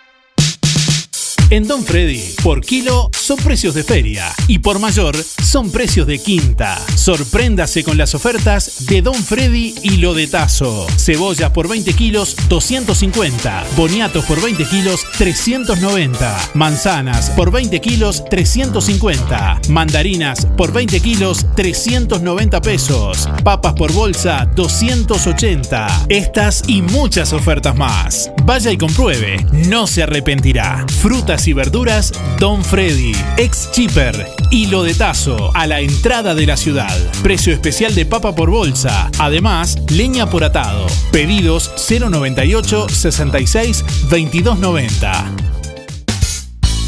En Don Freddy, por kilo son precios de feria y por mayor son precios de quinta. Sorpréndase con las ofertas de Don Freddy y lo de Tazo. Cebollas por 20 kilos, 250. Boniatos por 20 kilos, 390. Manzanas por 20 kilos, 350. Mandarinas por 20 kilos, 390 pesos. Papas por bolsa, 280. Estas y muchas ofertas más. Vaya y compruebe, no se arrepentirá. Frutas Y verduras Don Freddy, ex Chipper, hilo de tazo, a la entrada de la ciudad. Precio especial de papa por bolsa. Además, leña por atado. Pedidos 098 66 2290.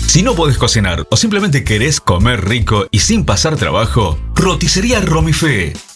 Si no podés cocinar o simplemente querés comer rico y sin pasar trabajo, roticería Romifé.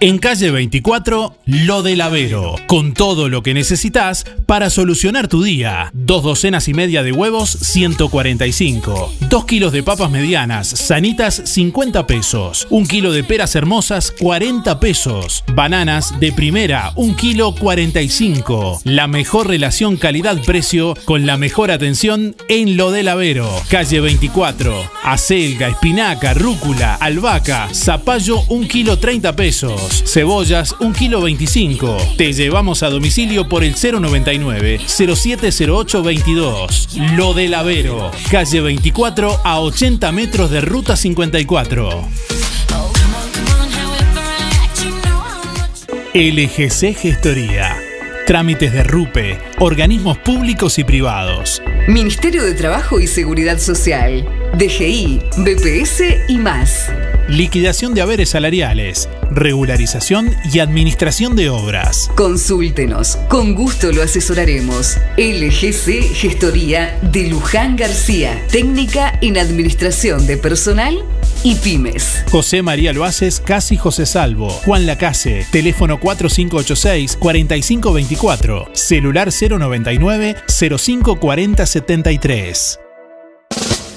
En calle 24, Lo del Avero, con todo lo que necesitas para solucionar tu día. Dos docenas y media de huevos, 145. Dos kilos de papas medianas, sanitas, 50 pesos. Un kilo de peras hermosas, 40 pesos. Bananas de primera, un kilo, 45. La mejor relación calidad-precio con la mejor atención en Lo del Avero. Calle 24, acelga, espinaca, rúcula, albahaca, zapallo, un kilo, 30 pesos. Cebollas, 1 kilo 25. Te llevamos a domicilio por el 099 070822. Lo del Avero, calle 24 a 80 metros de ruta 54. LGC Gestoría. Trámites de RUPE, organismos públicos y privados. Ministerio de Trabajo y Seguridad Social, DGI, BPS y más. Liquidación de haberes salariales, regularización y administración de obras. Consúltenos, con gusto lo asesoraremos. LGC Gestoría de Luján García, técnica en administración de personal y pymes. José María Loaces, Casi José Salvo. Juan Lacase, teléfono 4586-4524, celular 099 054073.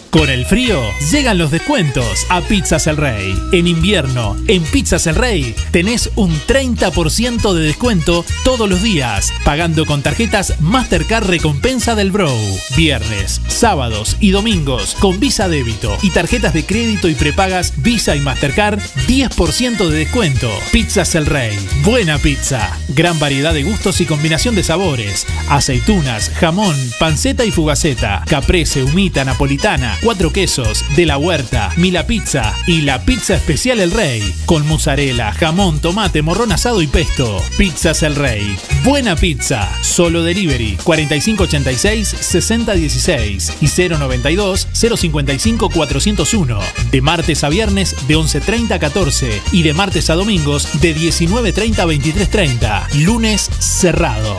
Con el frío llegan los descuentos a Pizzas El Rey. En invierno, en Pizzas El Rey tenés un 30% de descuento todos los días, pagando con tarjetas Mastercard Recompensa del Bro. Viernes, sábados y domingos con Visa Débito y tarjetas de crédito y prepagas Visa y Mastercard 10% de descuento. Pizzas El Rey. Buena pizza. Gran variedad de gustos y combinación de sabores. Aceitunas, jamón, panceta y fugaceta. Caprese, humita, napolitana cuatro quesos, de la huerta, Mila Pizza y la pizza especial El Rey, con mozzarella, jamón, tomate, morrón asado y pesto. Pizzas El Rey. Buena pizza. Solo delivery 4586-6016 y 092-055-401. De martes a viernes de 11.30 a 14 y de martes a domingos de 19.30 a 23.30. Lunes cerrado.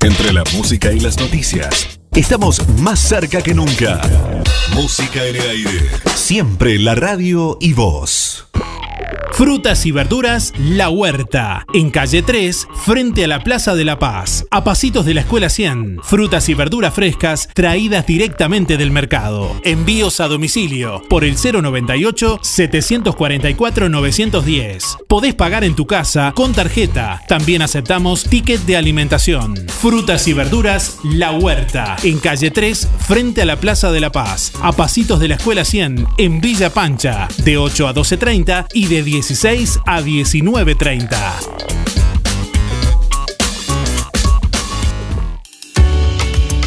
Entre la música y las noticias, estamos más cerca que nunca. Música en el aire. Siempre la radio y voz. Frutas y verduras La Huerta, en calle 3, frente a la Plaza de la Paz, a pasitos de la Escuela 100. Frutas y verduras frescas traídas directamente del mercado. Envíos a domicilio por el 098 744 910. Podés pagar en tu casa con tarjeta. También aceptamos ticket de alimentación. Frutas y verduras La Huerta, en calle 3, frente a la Plaza de la Paz, a pasitos de la Escuela 100, en Villa Pancha, de 8 a 12.30 y de 16 a 19.30.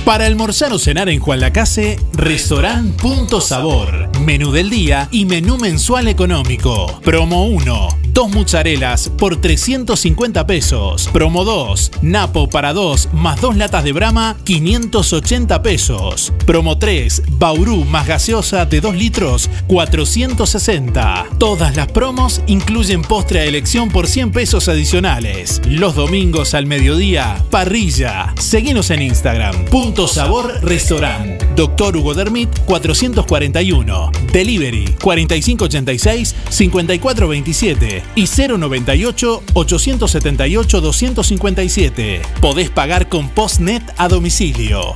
Para almorzar o cenar en Juan Lacase, Restaurant Punto Sabor. Menú del día y menú mensual económico. Promo 1. Dos mozzarellas por 350 pesos. Promo 2. Napo para 2 más dos latas de Brama, 580 pesos. Promo 3. Bauru más gaseosa de 2 litros, 460. Todas las promos incluyen postre a elección por 100 pesos adicionales. Los domingos al mediodía, parrilla. Seguinos en Instagram. Sabor Restaurant. Doctor Hugo Dermit 441. Delivery 4586-5427 y 098-878-257. Podés pagar con Postnet a domicilio.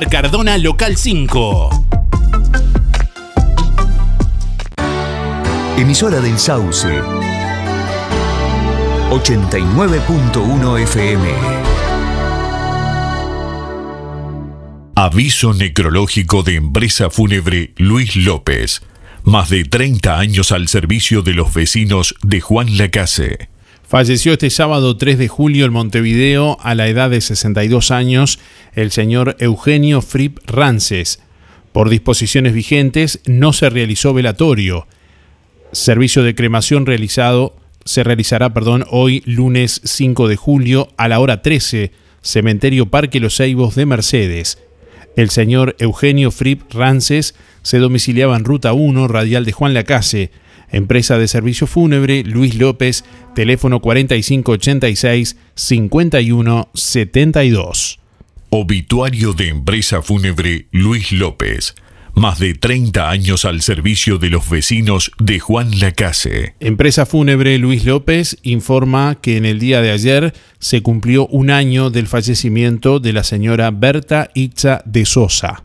Cardona, local 5. Emisora del Sauce. 89.1 FM. Aviso necrológico de empresa fúnebre Luis López. Más de 30 años al servicio de los vecinos de Juan Lacase. Falleció este sábado 3 de julio en Montevideo a la edad de 62 años el señor Eugenio Fripp Rances. Por disposiciones vigentes no se realizó velatorio. Servicio de cremación realizado se realizará, perdón, hoy lunes 5 de julio a la hora 13, Cementerio Parque Los Ceibos de Mercedes. El señor Eugenio Fripp Rances se domiciliaba en Ruta 1, Radial de Juan Lacase, Empresa de Servicio Fúnebre Luis López, teléfono 4586-5172. Obituario de empresa fúnebre Luis López. Más de 30 años al servicio de los vecinos de Juan Lacase. Empresa Fúnebre Luis López informa que en el día de ayer se cumplió un año del fallecimiento de la señora Berta Itza de Sosa.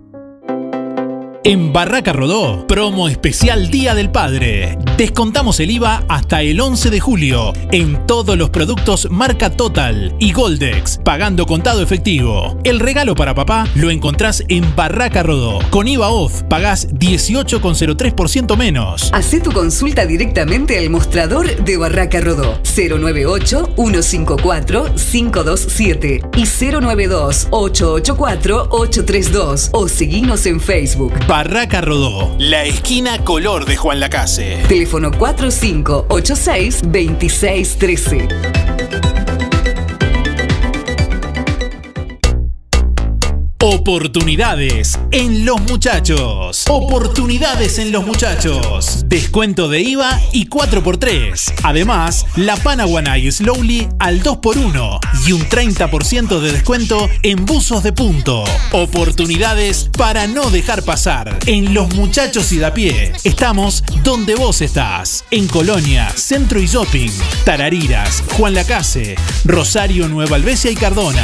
En Barraca Rodó, promo especial Día del Padre. Descontamos el IVA hasta el 11 de julio en todos los productos marca Total y Goldex, pagando contado efectivo. El regalo para papá lo encontrás en Barraca Rodó. Con IVA off pagás 18,03% menos. Hacé tu consulta directamente al mostrador de Barraca Rodó 098-154-527 y 092-884-832 o seguinos en Facebook. Barraca Rodó, la esquina color de Juan Lacase. Teléfono 4586-2613. Oportunidades en los muchachos. Oportunidades en los muchachos. Descuento de IVA y 4x3. Además, la Panaguanay Slowly al 2x1 y un 30% de descuento en buzos de punto. Oportunidades para no dejar pasar. En los muchachos y de pie. Estamos donde vos estás. En Colonia, Centro y Shopping. Tarariras, Juan Lacase, Rosario, Nueva Albesia y Cardona.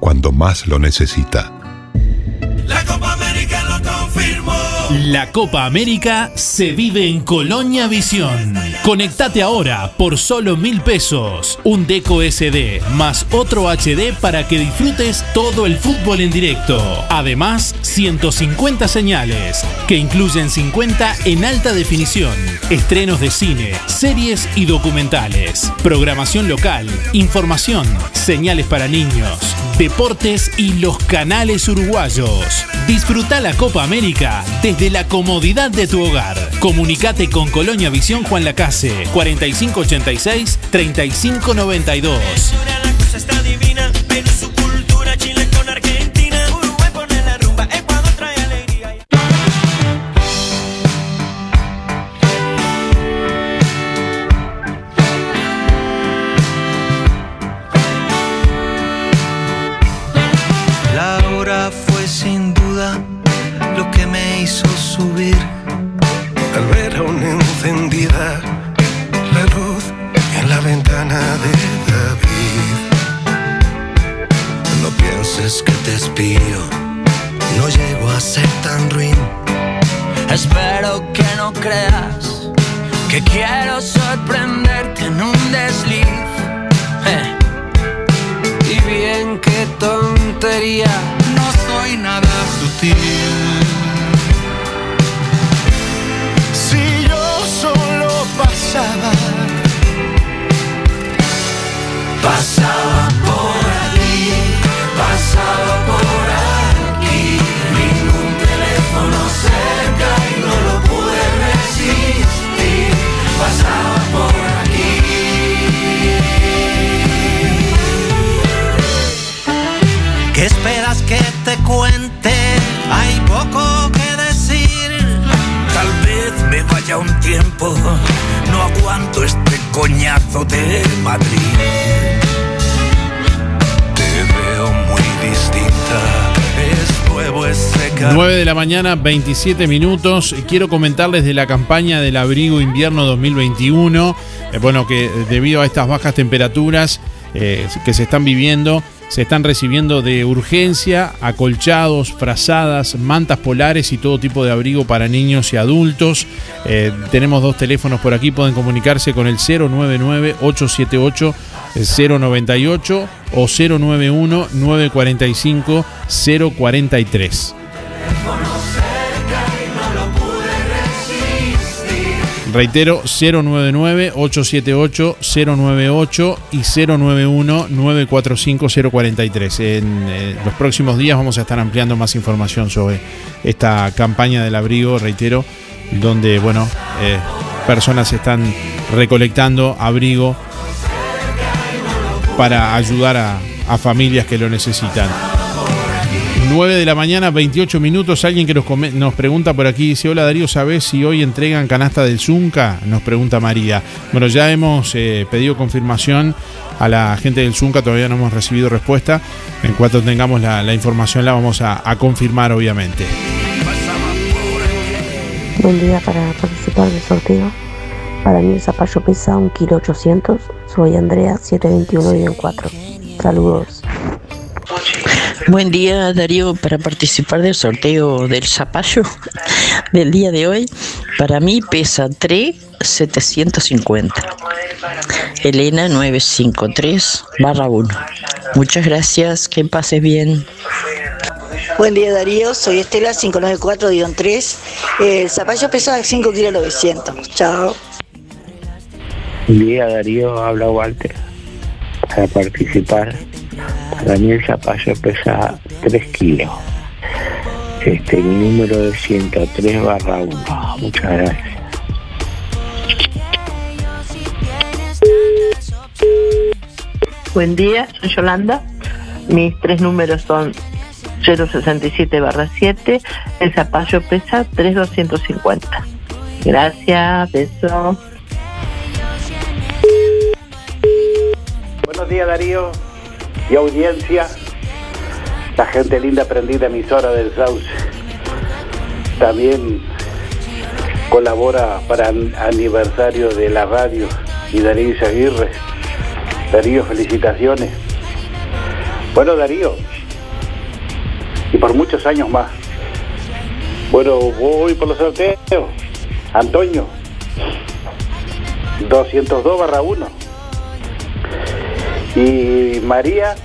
cuando más lo necesita. La Copa América se vive en Colonia Visión. Conectate ahora por solo mil pesos. Un Deco SD más otro HD para que disfrutes todo el fútbol en directo. Además, 150 señales, que incluyen 50 en alta definición. Estrenos de cine, series y documentales. Programación local, información, señales para niños, deportes y los canales uruguayos. Disfruta la Copa América desde desde la comodidad de tu hogar. Comunicate con Colonia Visión Juan Lacase 4586 3592. Que quiero sorprenderte en un desliz. Eh. Y bien, qué tontería, no soy nada sutil. Te cuente? Hay poco que decir. Tal vez me vaya un tiempo, no aguanto este coñazo de Madrid. Te veo muy distinta, es nuevo ese ca- 9 de la mañana, 27 minutos. Quiero comentarles de la campaña del abrigo invierno 2021. Eh, bueno, que debido a estas bajas temperaturas eh, que se están viviendo, se están recibiendo de urgencia acolchados, frazadas, mantas polares y todo tipo de abrigo para niños y adultos. Eh, tenemos dos teléfonos por aquí, pueden comunicarse con el 099-878. 098 o 091 Reitero, 099-878-098 y 091-945-043. En eh, los próximos días vamos a estar ampliando más información sobre esta campaña del abrigo, reitero, donde, bueno, eh, personas están recolectando abrigo para ayudar a, a familias que lo necesitan. 9 de la mañana, 28 minutos. Alguien que nos, pregunta por aquí dice: Hola Darío, ¿sabés si hoy entregan canasta del Zunca? Nos pregunta María. Bueno, ya hemos eh, pedido confirmación a la gente del Zunca, todavía no hemos recibido respuesta. En cuanto tengamos la, información, la vamos a, confirmar, obviamente. Buen día para participar del sorteo. Para mí el zapallo pesa 1 kilo 800. Soy Andrea 721 Saludos. Buen día Darío, para participar del sorteo del zapallo del día de hoy, para mí pesa 3,750. Elena 953 barra 1. Muchas gracias, que pases bien. Buen día Darío, soy Estela 594-3. El zapallo pesa 5 kilos 900. Chao. Buen día Darío, habla Walter. Para participar, para mí el zapallo pesa 3 kilos. Este, mi número es 103 barra 1. Muchas gracias. Buen día, soy Yolanda. Mis tres números son 067 barra 7. El zapallo pesa 3250. Gracias, beso. Buenos días Darío y audiencia, la gente linda prendida emisora del Sauce. También colabora para aniversario de la radio y Darío Aguirre. Darío, felicitaciones. Bueno Darío, y por muchos años más. Bueno, voy por los sorteos. Antonio, 202 barra 1. Y María,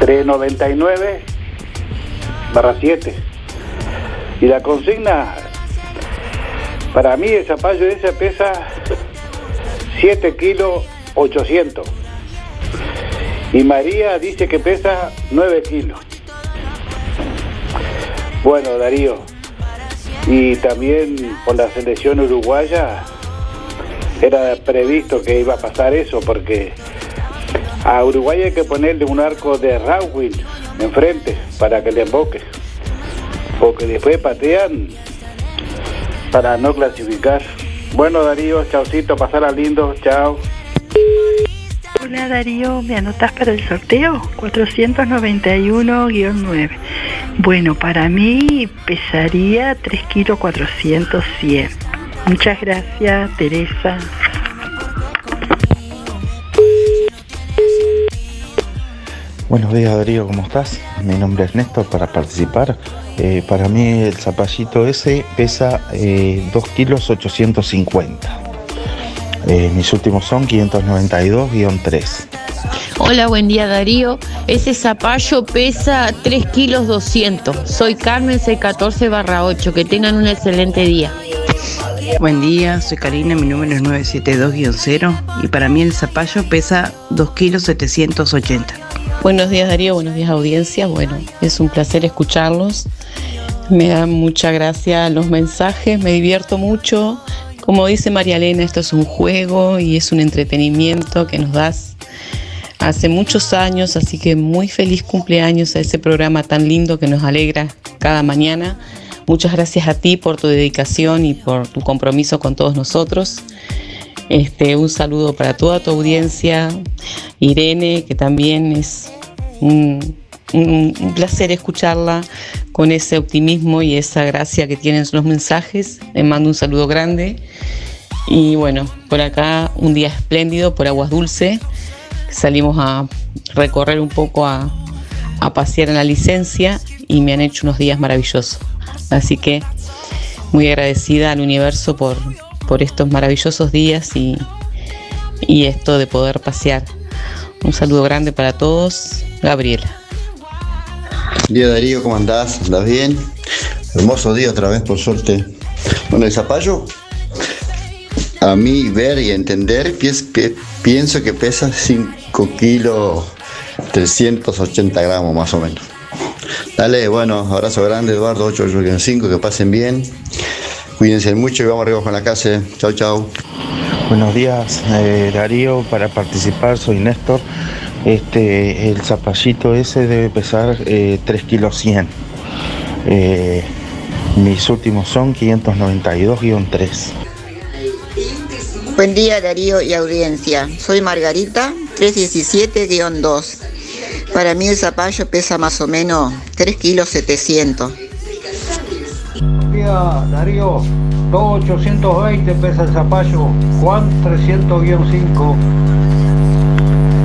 399 barra 7. Y la consigna, para mí el zapallo ese pesa 7 kilos 800. Y María dice que pesa 9 kilos. Bueno, Darío, y también por la selección uruguaya era previsto que iba a pasar eso porque a Uruguay hay que ponerle un arco de Rawin enfrente para que le emboque. Porque después patean para no clasificar. Bueno, Darío, chaucito, pasará lindo, chao. Hola Darío, ¿me anotas para el sorteo? 491-9. Bueno, para mí pesaría 3 kilos 400 100. Muchas gracias, Teresa. Buenos días Darío, ¿cómo estás? Mi nombre es Néstor para participar. Eh, para mí el zapallito ese pesa eh, 2 kilos 850. Eh, mis últimos son 592-3. Hola, buen día Darío. Ese zapallo pesa 3 kilos 200. Soy Carmen 614 barra 8. Que tengan un excelente día. Buen día, soy Karina, mi número es 972-0 y para mí el zapallo pesa 2 kilos 780. Buenos días Darío, buenos días audiencia. Bueno, es un placer escucharlos. Me da mucha gracia los mensajes, me divierto mucho. Como dice María Elena, esto es un juego y es un entretenimiento que nos das hace muchos años, así que muy feliz cumpleaños a ese programa tan lindo que nos alegra cada mañana. Muchas gracias a ti por tu dedicación y por tu compromiso con todos nosotros. Este, un saludo para toda tu audiencia, Irene, que también es un, placer escucharla con ese optimismo y esa gracia que tienen los mensajes. Le mando un saludo grande. Y bueno, por acá un día espléndido por Aguas Dulce. Salimos a recorrer un poco, a, a pasear en la licencia y me han hecho unos días maravillosos. Así que muy agradecida al universo por, por estos maravillosos días y, y esto de poder pasear. Un saludo grande para todos. Gabriela. Día Darío, ¿cómo andás? ¿Andás bien? Hermoso día otra vez, por suerte. Bueno, el zapallo, a mí ver y entender, pienso que pesa 5 kilos 380 gramos más o menos. Dale, bueno, abrazo grande, Eduardo 885, que pasen bien. Cuídense mucho y vamos arriba con la casa. Chau, chau. Buenos días eh, Darío, para participar soy Néstor. Este, el zapallito ese debe pesar eh, 3 kilos 100. Eh, mis últimos son 592-3. Buen día Darío y audiencia. Soy Margarita, 317-2. Para mí el zapallo pesa más o menos 3 kilos 700. Día, Darío, 2820 pesa el zapallo, Juan 300-5.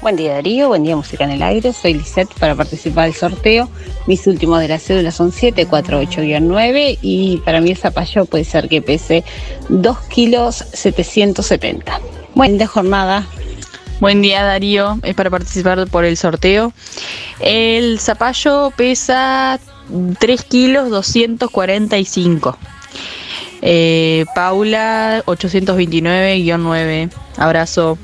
Buen día Darío, buen día Música en el Aire, soy Lisette para participar del sorteo. Mis últimos de la cédula son 748-9 y para mí el zapallo puede ser que pese 2 kilos 770. Buena jornada. Buen día Darío, es para participar por el sorteo. El zapallo pesa 3 kilos 245. Eh, Paula 829-9. Abrazo.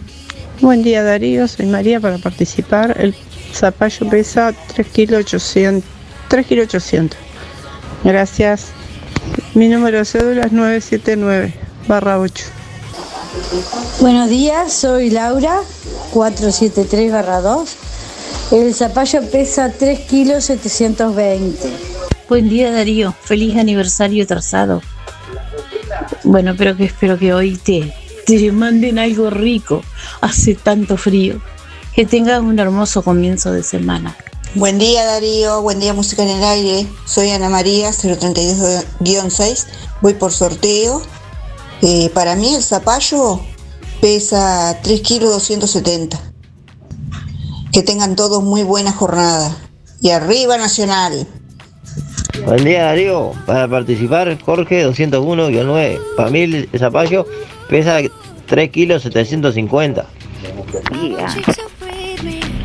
Buen día Darío, soy María para participar. El zapallo pesa 3 kilos 800. 3 kilos 800. Gracias. Mi número de cédula es 979 barra 8. Buenos días, soy Laura, 473 2. El zapallo pesa 3 kilos 720. Buen día Darío, feliz aniversario trazado. Bueno, pero que espero que hoy te, te manden algo rico. Hace tanto frío. Que tengas un hermoso comienzo de semana. Buen día Darío, buen día Música en el Aire. Soy Ana María, 032-6. Voy por sorteo. Eh, para mí el zapallo pesa 3 kilos 270. Que tengan todos muy buena jornada. Y arriba Nacional. Buen día Darío, para participar Jorge 201-9. Para mí el zapallo pesa 3 kilos 750. día.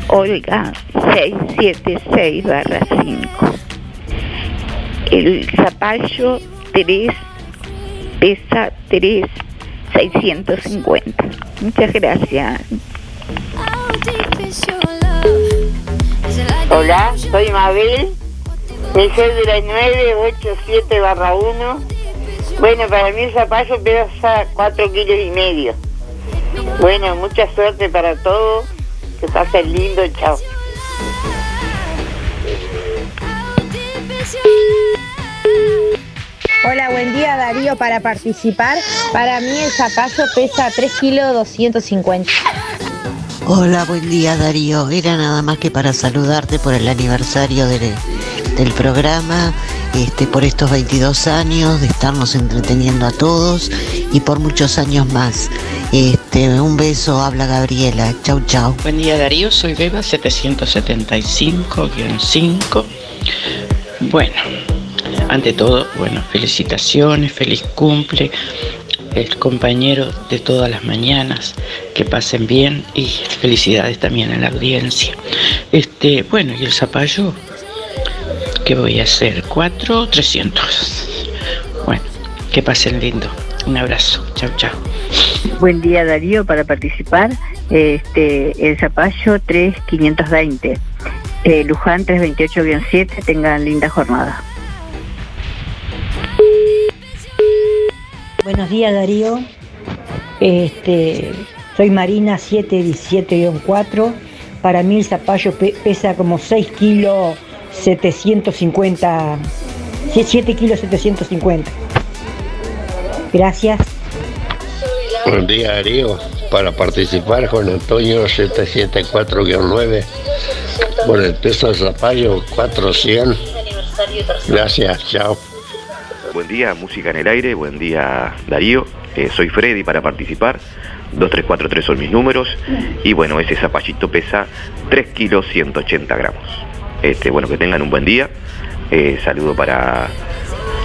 Olga 676 barra 5. El zapallo 3 pesa 3 650. Muchas gracias. Hola, soy Mabel. Mi cédula es 987 barra 1. Bueno, para mí el zapallo pesa 4 kilos y medio. Bueno, mucha suerte para todos. Que pasen lindo, chao. Hola, buen día Darío para participar. Para mí el zapallo pesa 3 kilos 250. Hola, buen día Darío. Era nada más que para saludarte por el aniversario de, del programa, este, por estos 22 años de estarnos entreteniendo a todos y por muchos años más. Este, un beso, habla Gabriela. Chau, chau. Buen día Darío, soy Beba 775-5. Bueno, ante todo, bueno, felicitaciones, feliz cumple, el compañero de todas las mañanas, que pasen bien y felicidades también a la audiencia. Este, bueno, y el zapallo, ¿qué voy a hacer? ¿Cuatro? 300. Bueno, que pasen lindo. Un abrazo. Chao, chao. Buen día Darío para participar. Este, el Zapallo 3520. Eh, Luján 328-7. Tengan linda jornada. Buenos días Darío. Este, soy Marina 717-4. Para mí el zapallo pe- pesa como 6 kilos 750. 7 kilos 750. Gracias. Buen día Darío, para participar con Antonio 774-9, por el peso del zapallo 400. Gracias, chao. Buen día, música en el aire, buen día Darío, Eh, soy Freddy para participar, 2343 son mis números y bueno, ese zapallito pesa 3 kilos 180 gramos. Este, bueno, que tengan un buen día, Eh, saludo para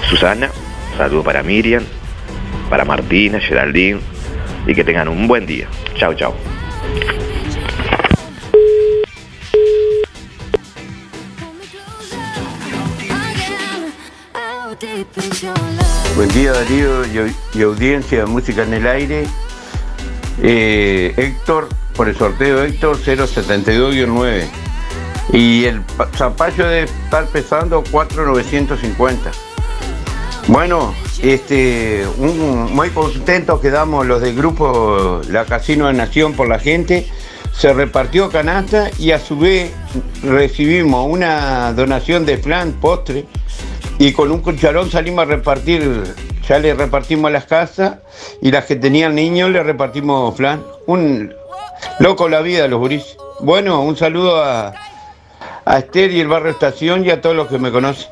Susana, saludo para Miriam, para Martina, Geraldine y que tengan un buen día. Chao, chao. Buen día Darío y, audiencia de Música en el Aire. Eh, Héctor, por el sorteo Héctor 072-9. Y el pa- zapallo debe estar pesando 4,950. Bueno, este, muy contentos quedamos los del grupo La Casino de Nación por la gente. Se repartió canasta y a su vez recibimos una donación de flan, postre, y con un cucharón salimos a repartir, ya le repartimos las casas y las que tenían niños le repartimos flan. Un loco la vida los gurises. Bueno, un saludo a, a Esther y el barrio Estación y a todos los que me conocen.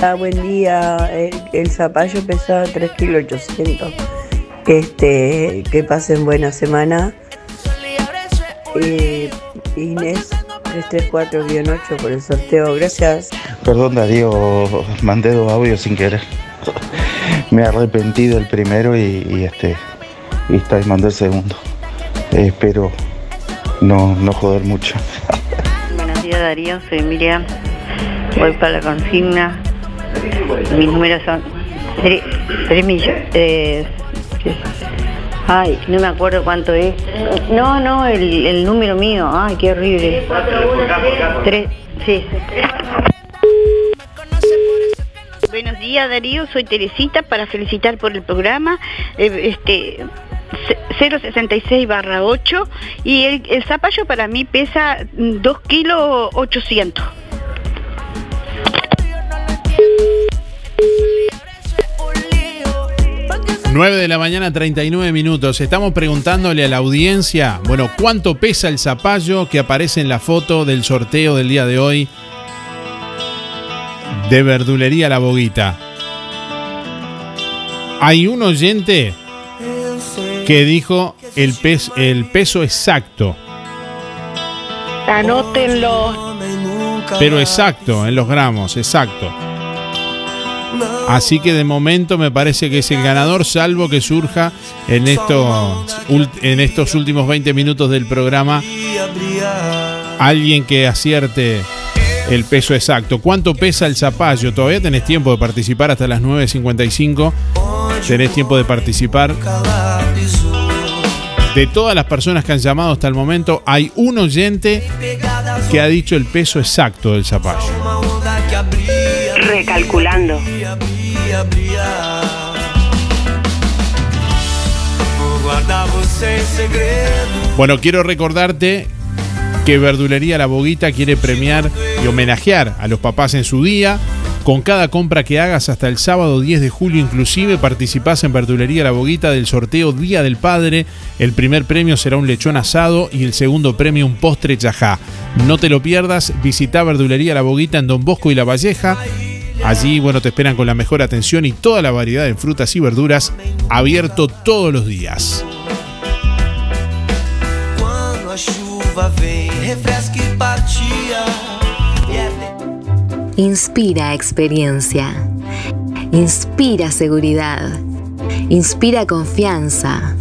Ah, buen día. El, el zapallo pesa 3 kilos 800. Este, que pasen buena semana. Eh, Inés 334-8 por el sorteo. Gracias. Perdón Darío, mandé dos audios sin querer. Me arrepentí del primero y, y este y está, y mandé el segundo. Eh, espero no, no joder mucho. Buenos días Darío, soy Miriam. Voy para la consigna. Mis números son 3 millones. eh, ay, no me acuerdo cuánto es. No, no, el, el número mío. Ay, qué horrible. Tres, sí. Buenos días Darío, soy Teresita para felicitar por el programa. eh, este 066 barra 8 y el, el zapallo para mí pesa 2 kilos 800. 9 de la mañana, 39 minutos. Estamos preguntándole a la audiencia, bueno, ¿cuánto pesa el zapallo que aparece en la foto del sorteo del día de hoy de verdulería La Boguita? Hay un oyente que dijo el, pes- el peso exacto, Anótenlo. pero exacto, en los gramos, exacto. Así que de momento me parece que es el ganador, salvo que surja en estos, últimos 20 minutos del programa alguien que acierte el peso exacto. ¿Cuánto pesa el zapallo? Todavía tenés tiempo de participar hasta las 9.55. Tenés tiempo de participar. De todas las personas que han llamado hasta el momento, hay un oyente que ha dicho el peso exacto del zapallo. Recalculando. Bueno, quiero recordarte que Verdulería La Boguita quiere premiar y homenajear a los papás en su día Con cada compra que hagas hasta el sábado 10 de julio inclusive participás en Verdulería La Boguita del sorteo Día del Padre. El primer premio será un lechón asado y el segundo premio un postre chajá. No te lo pierdas, visita Verdulería La Boguita en Don Bosco y La Valleja. Allí, bueno, te esperan con la mejor atención y toda la variedad de frutas y verduras abierto todos los días. E. E Inspira experiencia. Inspira seguridad. Inspira confianza.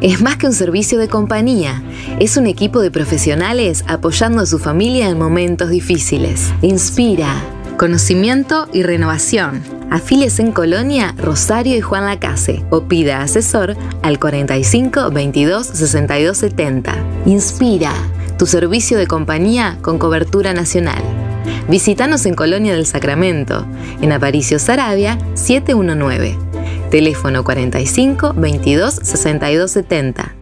Es más que un servicio de compañía, es un equipo de profesionales apoyando a su familia en momentos difíciles. Inspira conocimiento y renovación. Afiles en Colonia, Rosario y Juan Lacase o pida asesor al 45 22 62 70. Inspira, tu servicio de compañía con cobertura nacional. Visítanos en Colonia del Sacramento, en Aparicio Sarabia 719. Teléfono 45 22 62 70.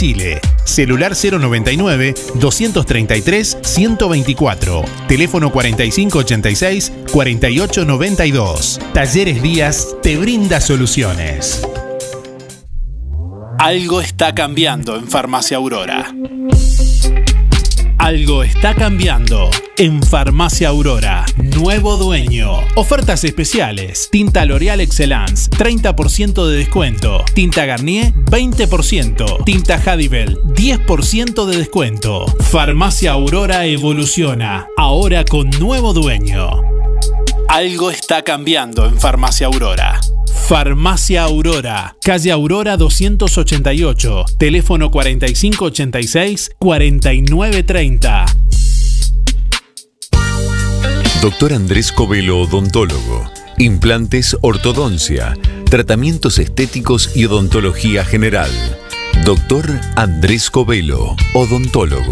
Celular 099 233 124. Teléfono 4586 4892. Talleres Díaz te brinda soluciones. Algo está cambiando en Farmacia Aurora. Algo está cambiando en Farmacia Aurora. Nuevo dueño. Ofertas especiales. Tinta L'Oreal Excellence, 30% de descuento. Tinta Garnier, 20%. Tinta Hadibel, 10% de descuento. Farmacia Aurora evoluciona. Ahora con nuevo dueño. Algo está cambiando en Farmacia Aurora. Farmacia Aurora, calle Aurora 288, teléfono 4586-4930. Doctor Andrés Covelo, odontólogo. Implantes, ortodoncia, tratamientos estéticos y odontología general. Doctor Andrés Covelo, odontólogo.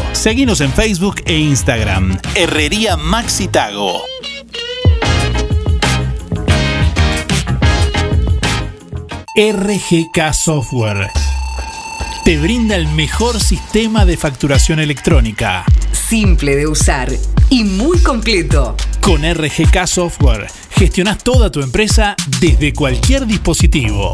Seguinos en Facebook e Instagram. Herrería Maxitago. RGK Software te brinda el mejor sistema de facturación electrónica. Simple de usar y muy completo. Con RGK Software gestionas toda tu empresa desde cualquier dispositivo.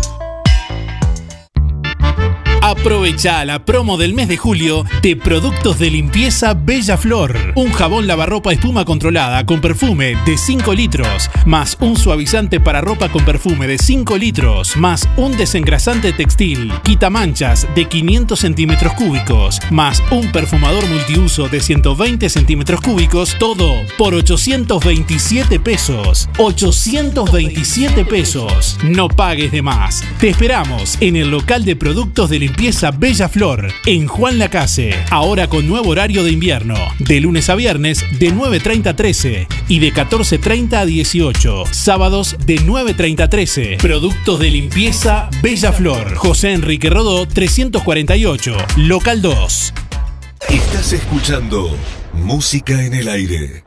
Aprovecha la promo del mes de julio de productos de limpieza Bella Flor. Un jabón lavarropa espuma controlada con perfume de 5 litros, más un suavizante para ropa con perfume de 5 litros, más un desengrasante textil, quita manchas de 500 centímetros cúbicos, más un perfumador multiuso de 120 centímetros cúbicos, todo por 827 pesos. 827 pesos. No pagues de más. Te esperamos en el local de productos de limpieza Bella Flor, en Juan Lacase. Ahora con nuevo horario de invierno. De lunes a viernes, de 9.30 a 13 y de 14.30 a 18. Sábados, de 9.30 a 13. Productos de limpieza Bella Flor. José Enrique Rodó, 348. Local 2. Estás escuchando Música en el Aire.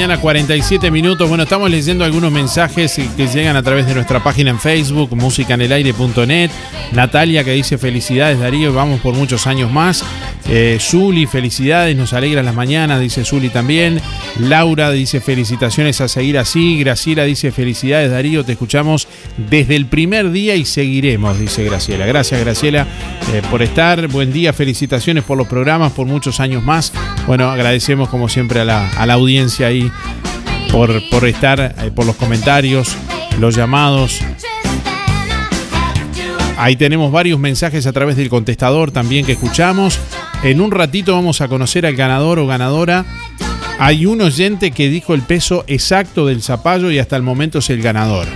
Mañana, 47 minutos. Bueno, estamos leyendo algunos mensajes que llegan a través de nuestra página en Facebook, musicanelaire.net. Natalia que dice felicidades Darío, vamos por muchos años más. Eh, Zuli, felicidades, nos alegra las mañanas, dice Zuli también. Laura dice felicitaciones a seguir así. Graciela dice felicidades Darío, te escuchamos desde el primer día y seguiremos, dice Graciela. Gracias Graciela eh, por estar. Buen día, felicitaciones por los programas, por muchos años más. Bueno, agradecemos como siempre a la, a la audiencia ahí por, por estar, eh, por los comentarios, los llamados. Ahí tenemos varios mensajes a través del contestador también que escuchamos. En un ratito vamos a conocer al ganador o ganadora. Hay un oyente que dijo el peso exacto del zapallo y hasta el momento es el ganador.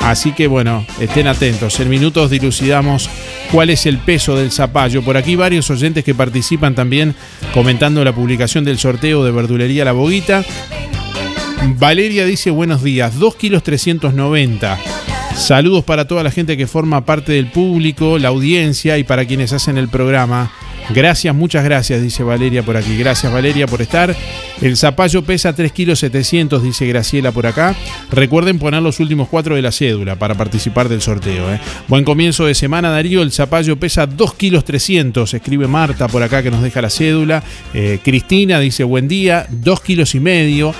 Así que bueno, estén atentos. En minutos dilucidamos cuál es el peso del zapallo. Por aquí varios oyentes que participan también comentando la publicación del sorteo de verdulería La Boguita. Valeria dice buenos días, 2 kilos 390. Saludos para toda la gente que forma parte del público, la audiencia y para quienes hacen el programa. Gracias, muchas gracias, dice Valeria por aquí. Gracias Valeria por estar. El zapallo pesa 3 kilos 700, dice Graciela por acá. Recuerden poner los últimos cuatro de la cédula para participar del sorteo. ¿eh? Buen comienzo de semana, Darío. El zapallo pesa 2 kilos 300, escribe Marta por acá que nos deja la cédula. Eh, Cristina dice buen día, 2 kilos y medio.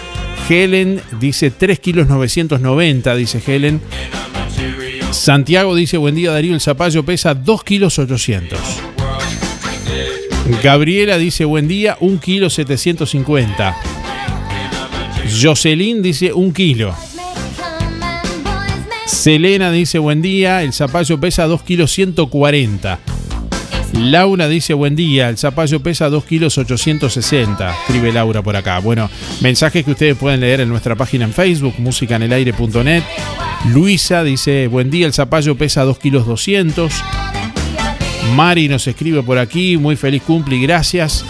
Helen dice 3 kilos 990, dice Helen. Santiago dice buen día Darío, el zapallo pesa 2 kilos 800. Gabriela dice buen día, 1 kilo 750. Jocelyn dice 1 kilo. Selena dice buen día, el zapallo pesa 2 kilos 140. Laura dice buen día, el zapallo pesa 2 kilos 860. Escribe Laura por acá. Bueno, mensajes que ustedes pueden leer en nuestra página en Facebook, musicanelaire.net. Luisa dice buen día, el zapallo pesa 2 kilos 200. Mari nos escribe por aquí, muy feliz cumple y gracias.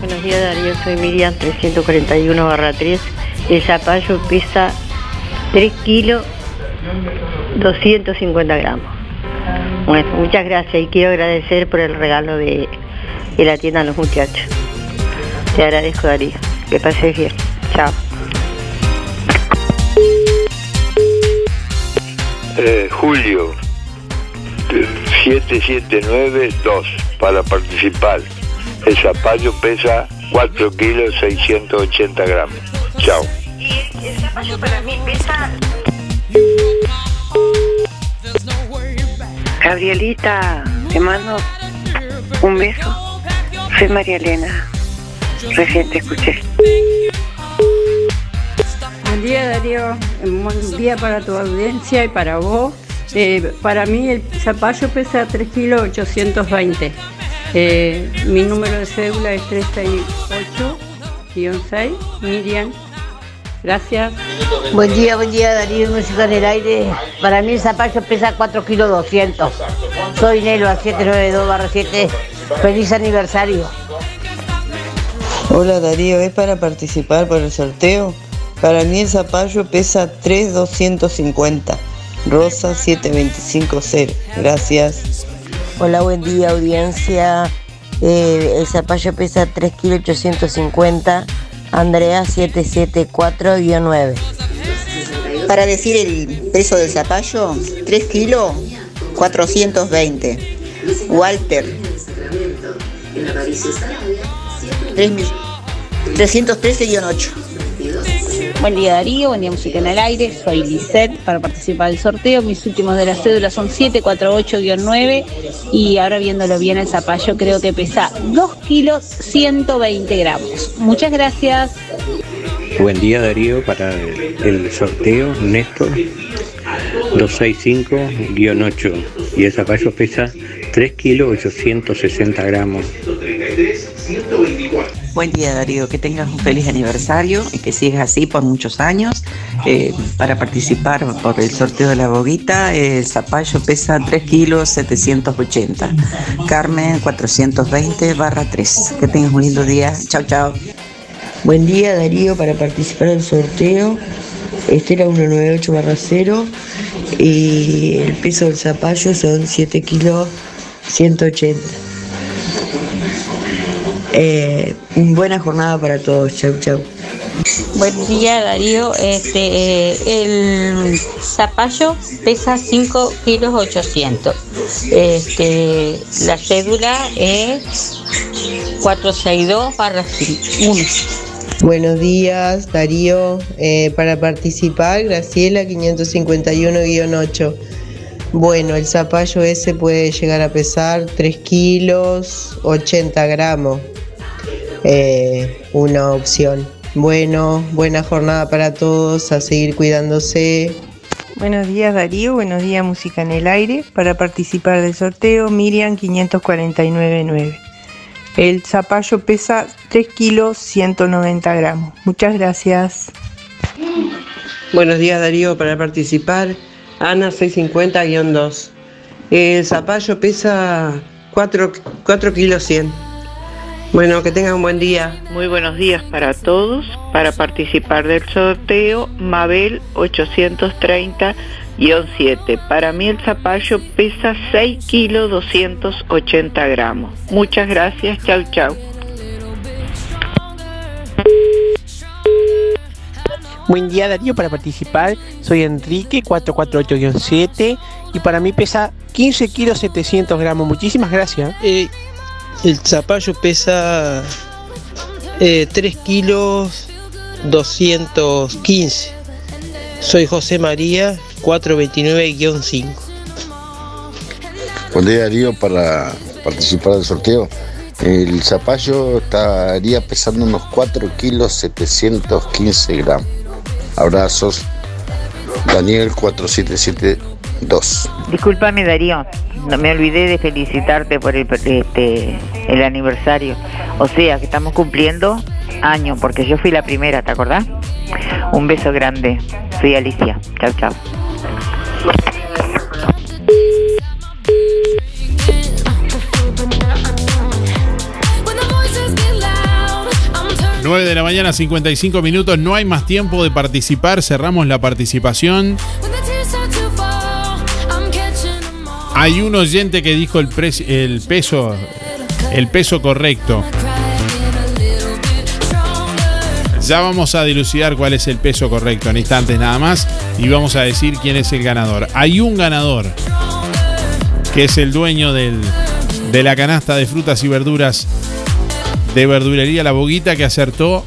Buenos días Darío, soy Miriam 341 barra 3. El zapallo pesa 3 kilos 250 gramos. Bueno, muchas gracias y quiero agradecer por el regalo de, de la tienda a los muchachos. Te agradezco Darío, que pases bien. Chao. Eh, Julio, eh, 7792 para participar. El zapallo pesa 4 kilos 680 gramos. Chao. El zapallo para mí pesa Gabrielita, te mando Un beso. Soy María Elena. Recién te escuché. Buen día Darío, buen día para tu audiencia y para vos. Eh, para mí el zapallo pesa 3 kilos 820. Eh, mi número de cédula es 368-6, Miriam. Gracias. Buen día, buen día Darío, música en el aire. Para mí el zapallo pesa 4 kilos 200. Soy Nelo a 792 barra 7. Feliz aniversario. Hola Darío, ¿es para participar por el sorteo? Para mí el zapallo pesa 3,250. Rosa 7250. Gracias. Hola, buen día audiencia. Eh, el zapallo pesa 3 kilos 850. Andrea 774-9. Para decir el peso del zapallo, 3 kilos 420. Walter, 313-8. Buen día Darío, buen día Música en el Aire, soy Lisette para participar del sorteo, mis últimos de la cédula son 748-9 y ahora viéndolo bien el zapallo creo que pesa 2 kilos 120 gramos. Muchas gracias. Buen día Darío para el, sorteo Néstor 265-8 y el zapallo pesa 3 kilos 860 gramos. Buen día Darío, que tengas un feliz aniversario y que sigas así por muchos años. Eh, para participar por el sorteo de la boguita, el zapallo pesa 3 kilos 780. Carmen 420 barra 3. Que tengas un lindo día. Chao, chao. Buen día Darío, para participar del sorteo. Este era 198 barra 0 y el peso del zapallo son 7 kilos 180. Eh, buena jornada para todos. Chau, chau. Buen día Darío, este, eh, el zapallo pesa 5 kilos 800. Este, la cédula es 462 barra 1. Buenos días, Darío. Eh, para participar, Graciela 551-8. Bueno, el zapallo ese puede llegar a pesar 3 kilos 80 gramos. Eh, una opción. Bueno, buena jornada para todos, a seguir cuidándose. Buenos días Darío, buenos días Música en el Aire. Para participar del sorteo, Miriam 549.9. El zapallo pesa 3 kilos 190 gramos. Muchas gracias. Buenos días Darío, para participar, Ana 650-2. El zapallo pesa 4, 4 kilos 100. Bueno, que tengan un buen día. Muy buenos días para todos. Para participar del sorteo, Mabel 830-7. Para mí el zapallo pesa 6 kilos 280 gramos. Muchas gracias. Chau, chau. Buen día Darío, para participar soy Enrique 448-7 y para mí pesa 15 kilos 700 gramos. Muchísimas gracias. Eh, el zapallo pesa eh, 3 kilos 215. Soy José María 429-5. Buen día Darío para participar del sorteo. El zapallo estaría pesando unos 4 kilos 715 gramos. Abrazos. Daniel 4772. Discúlpame Darío, no me olvidé de felicitarte por el, este, el aniversario. O sea, que estamos cumpliendo año, porque yo fui la primera, ¿te acordás? Un beso grande. Soy Alicia. Chao, chao. 9 de la mañana, 55 minutos. No hay más tiempo de participar. Cerramos la participación. Hay un oyente que dijo el, el peso el peso correcto. Ya vamos a dilucidar cuál es el peso correcto en instantes nada más y vamos a decir quién es el ganador. Hay un ganador que es el dueño del- de la canasta de frutas y verduras de verdulería La Boguita que acertó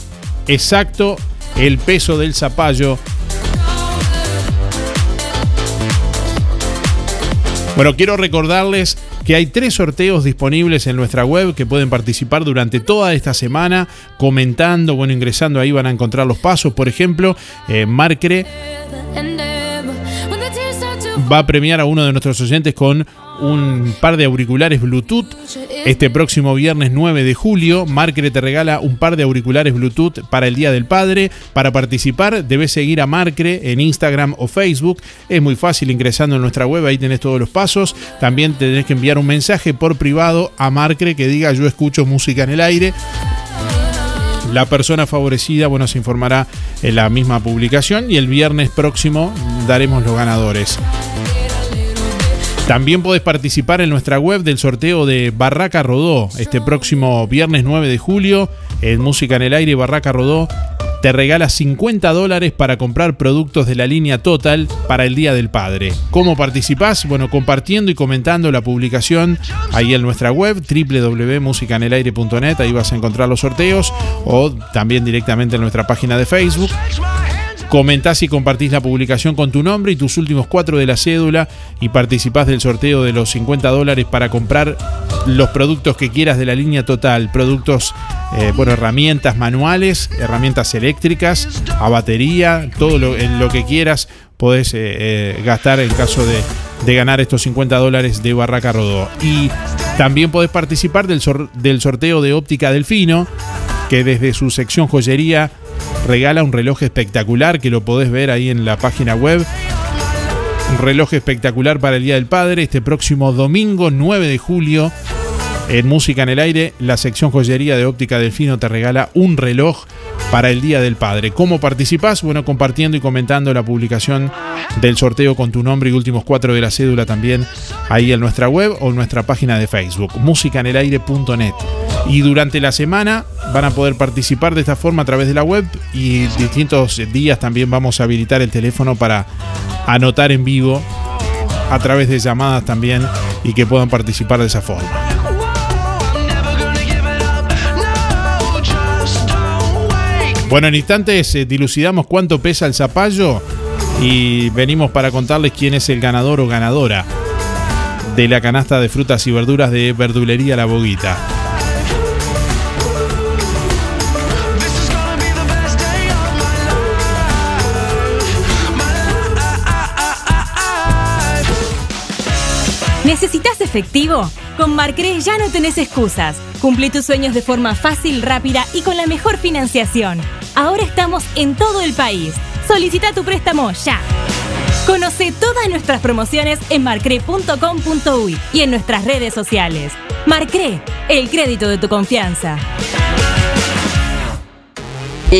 exacto el peso del zapallo. Bueno, quiero recordarles que hay tres sorteos disponibles en nuestra web que pueden participar durante toda esta semana, comentando, bueno, ingresando ahí van a encontrar los pasos. Por ejemplo, eh, Marcre va a premiar a uno de nuestros oyentes con un par de auriculares Bluetooth. Este próximo viernes 9 de julio, Marcre te regala un par de auriculares Bluetooth para el Día del Padre. Para participar, debes seguir a Marcre en Instagram o Facebook. Es muy fácil ingresando en nuestra web, ahí tenés todos los pasos. También tenés que enviar un mensaje por privado a Marcre que diga yo escucho música en el aire. La persona favorecida, bueno, se informará en la misma publicación y el viernes próximo daremos los ganadores. También podés participar en nuestra web del sorteo de Barraca Rodó este próximo viernes 9 de julio en Música en el Aire Barraca Rodó te regala 50 dólares para comprar productos de la línea Total para el Día del Padre. ¿Cómo participás? Bueno, compartiendo y comentando la publicación ahí en nuestra web www.musicanelaire.net, ahí vas a encontrar los sorteos o también directamente en nuestra página de Facebook. Comentás y compartís la publicación con tu nombre y tus últimos cuatro de la cédula y participás del sorteo de los 50 dólares para comprar los productos que quieras de la línea total. Productos, eh, bueno, herramientas manuales, herramientas eléctricas, a batería, todo lo, en lo que quieras podés eh, eh, gastar en caso de, de ganar estos 50 dólares de Barraca Rodó. Y también podés participar del, del sorteo de Óptica Delfino, que desde su sección joyería regala un reloj espectacular que lo podés ver ahí en la página web. Un reloj espectacular para el Día del Padre este próximo domingo 9 de julio. En Música en el Aire, la sección joyería de Óptica Delfino te regala un reloj para el Día del Padre. ¿Cómo participás? Bueno, compartiendo y comentando la publicación del sorteo con tu nombre y últimos cuatro de la cédula también ahí en nuestra web o en nuestra página de Facebook, musicanelaire.net. Y durante la semana van a poder participar de esta forma a través de la web y distintos días también vamos a habilitar el teléfono para anotar en vivo a través de llamadas también y que puedan participar de esa forma. Bueno, en instantes eh, dilucidamos cuánto pesa el zapallo y venimos para contarles quién es el ganador o ganadora de la canasta de frutas y verduras de Verdulería La Boguita. ¿Necesitas efectivo? Con Marcre ya no tenés excusas. Cumple tus sueños de forma fácil, rápida y con la mejor financiación. Ahora estamos en todo el país. Solicita tu préstamo ya. Conoce todas nuestras promociones en marcre.com.uy y en nuestras redes sociales. Marcre, el crédito de tu confianza.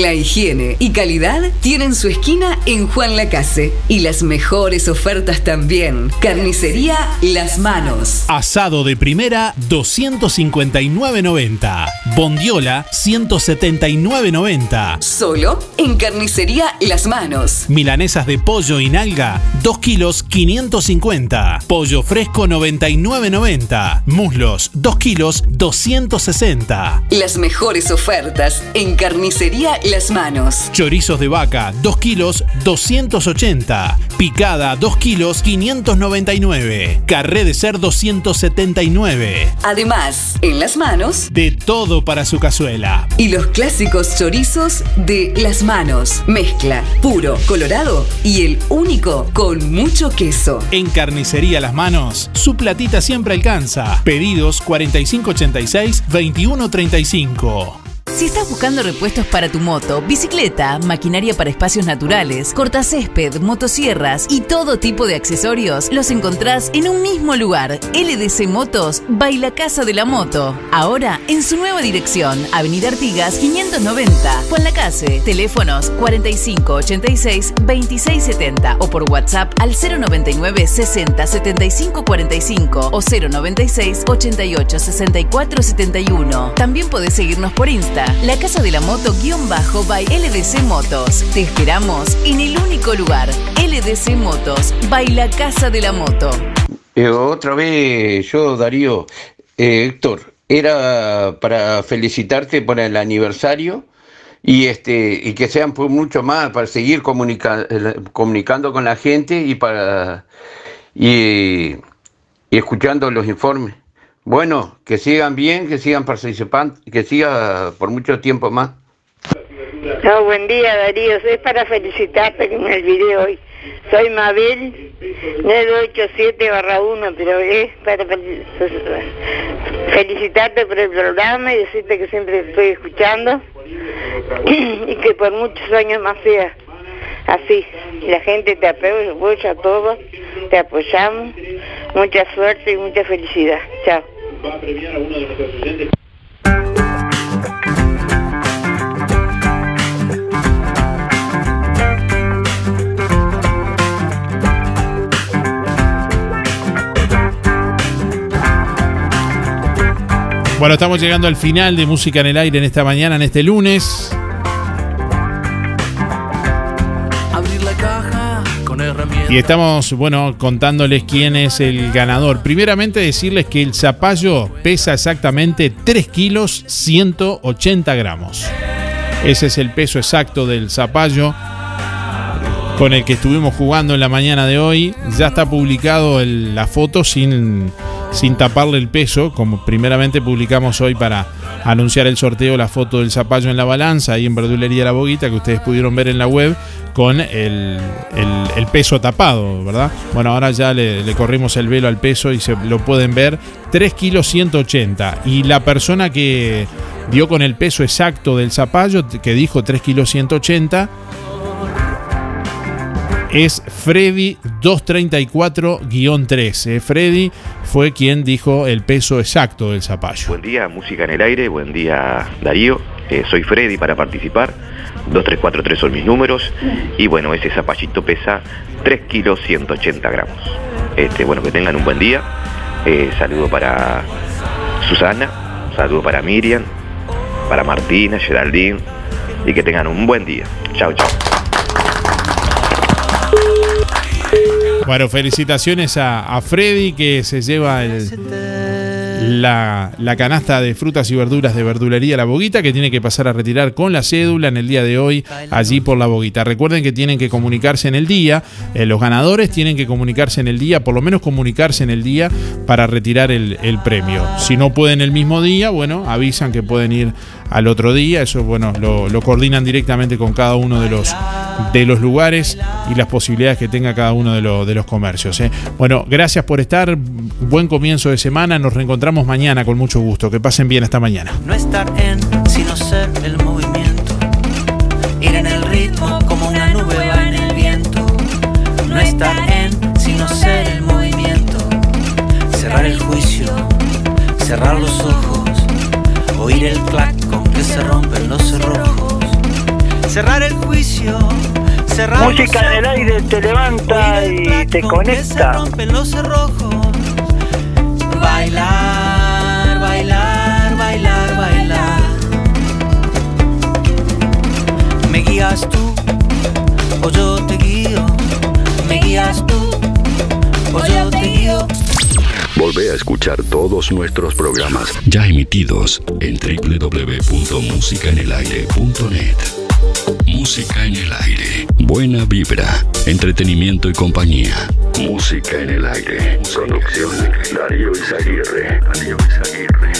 La higiene y calidad tienen su esquina en Juan Lacase. Y las mejores ofertas también. Carnicería Las Manos. Asado de primera 259.90. Bondiola 179.90. Solo en Carnicería Las Manos. Milanesas de pollo y nalga 2 kilos 550. Pollo fresco 99.90. Muslos 2 kilos 260. Las mejores ofertas en Carnicería Las Manos. Chorizos de vaca 2 kilos 280. Picada 2 kilos 599. Carré de cerdo 179. Además, en Las Manos. De todo para su cazuela. Y los clásicos chorizos de Las Manos. Mezcla, puro, colorado y el único con mucho queso. En Carnicería Las Manos, su platita siempre alcanza. Pedidos 4586-2135. Si estás buscando repuestos para tu moto, bicicleta, maquinaria para espacios naturales, cortacésped, motosierras y todo tipo de accesorios, los encontrás en un mismo lugar. LDC Motos, Baila Casa de la Moto. Ahora en su nueva dirección, Avenida Artigas 590, Juan Lacase. Teléfonos 4586-2670 o por WhatsApp al 099 60 75 45 o 096 88 64 71. También podés seguirnos por Insta, la casa de la moto guion bajo by LDC Motos. Te esperamos en el único lugar, LDC Motos, by la casa de la moto. Eh, otra vez, yo, Darío, eh, Héctor, era para felicitarte por el aniversario y este y que sean por mucho más para seguir comunica- eh, comunicando con la gente y para y escuchando los informes. Bueno, que sigan bien, que sigan participando, que siga por mucho tiempo más. No, buen día Darío, es para felicitarte que me olvidé hoy. Soy Mabel, 987 barra 1, pero es para fel- felicitarte por el programa y decirte que siempre estoy escuchando y que por muchos años más sea así. La gente te apoya, apoya a todos, te apoyamos. Mucha suerte y mucha felicidad. Chao. Bueno, estamos llegando al final de Música en el Aire en esta mañana, en este lunes. Y estamos, bueno, contándoles quién es el ganador. Primeramente decirles que el zapallo pesa exactamente 3 kilos 180 gramos. Ese es el peso exacto del zapallo con el que estuvimos jugando en la mañana de hoy. Ya está publicado la foto sin, sin taparle el peso, como primeramente publicamos hoy para anunciar el sorteo, la foto del zapallo en la balanza, ahí en Verdulería La Boguita, que ustedes pudieron ver en la web, con el, el- peso tapado, ¿verdad? Bueno, ahora ya le, le corrimos el velo al peso y se lo pueden ver, 3 kilos 180. Y la persona que dio con el peso exacto del zapallo, que dijo 3 kilos 180, es Freddy 234-3. Eh, Freddy fue quien dijo el peso exacto del zapallo. Buen día, música en el aire, buen día Darío, Eh, soy Freddy para participar, 2343 son mis números y bueno, ese zapallito pesa 3 kilos 180 gramos. Este, bueno, que tengan un buen día, Eh, saludo para Susana, saludo para Miriam, para Martina, Geraldine y que tengan un buen día. Chao, chao. Bueno, felicitaciones a, Freddy que se lleva la, la canasta de frutas y verduras de verdulería La Boguita que tiene que pasar a retirar con la cédula en el día de hoy allí por La Boguita. Recuerden que tienen que comunicarse en el día, eh, los ganadores tienen que comunicarse en el día, por lo menos comunicarse en el día para retirar el, el premio. Si no pueden el mismo día, bueno, avisan que pueden ir al otro día, eso bueno, lo, lo coordinan directamente con cada uno de los, de los lugares y las posibilidades que tenga cada uno de, los- de los comercios. ¿eh? Bueno, gracias por estar, buen comienzo de semana, nos reencontramos mañana con mucho gusto, que pasen bien esta mañana. No estar en, sino ser el movimiento. Ir en el ritmo como una nube va en el viento. No estar en, sino ser el movimiento. Cerrar el juicio, cerrar los ojos. Oír el clac se rompen los cerrojos. Cerrar el juicio, cerrar Música los en el ojos. aire te levanta y te con que se conecta. rompen los cerrojos. Bailar, bailar, bailar, bailar. Me guías tú, o yo te guío. Me guías tú, o yo te guío. Volvé a escuchar todos nuestros programas ya emitidos en www.musicaenelaire.net. Música en el aire. Buena vibra, entretenimiento y compañía. Música en el aire. Producción Darío Izaguirre. Darío Izaguirre.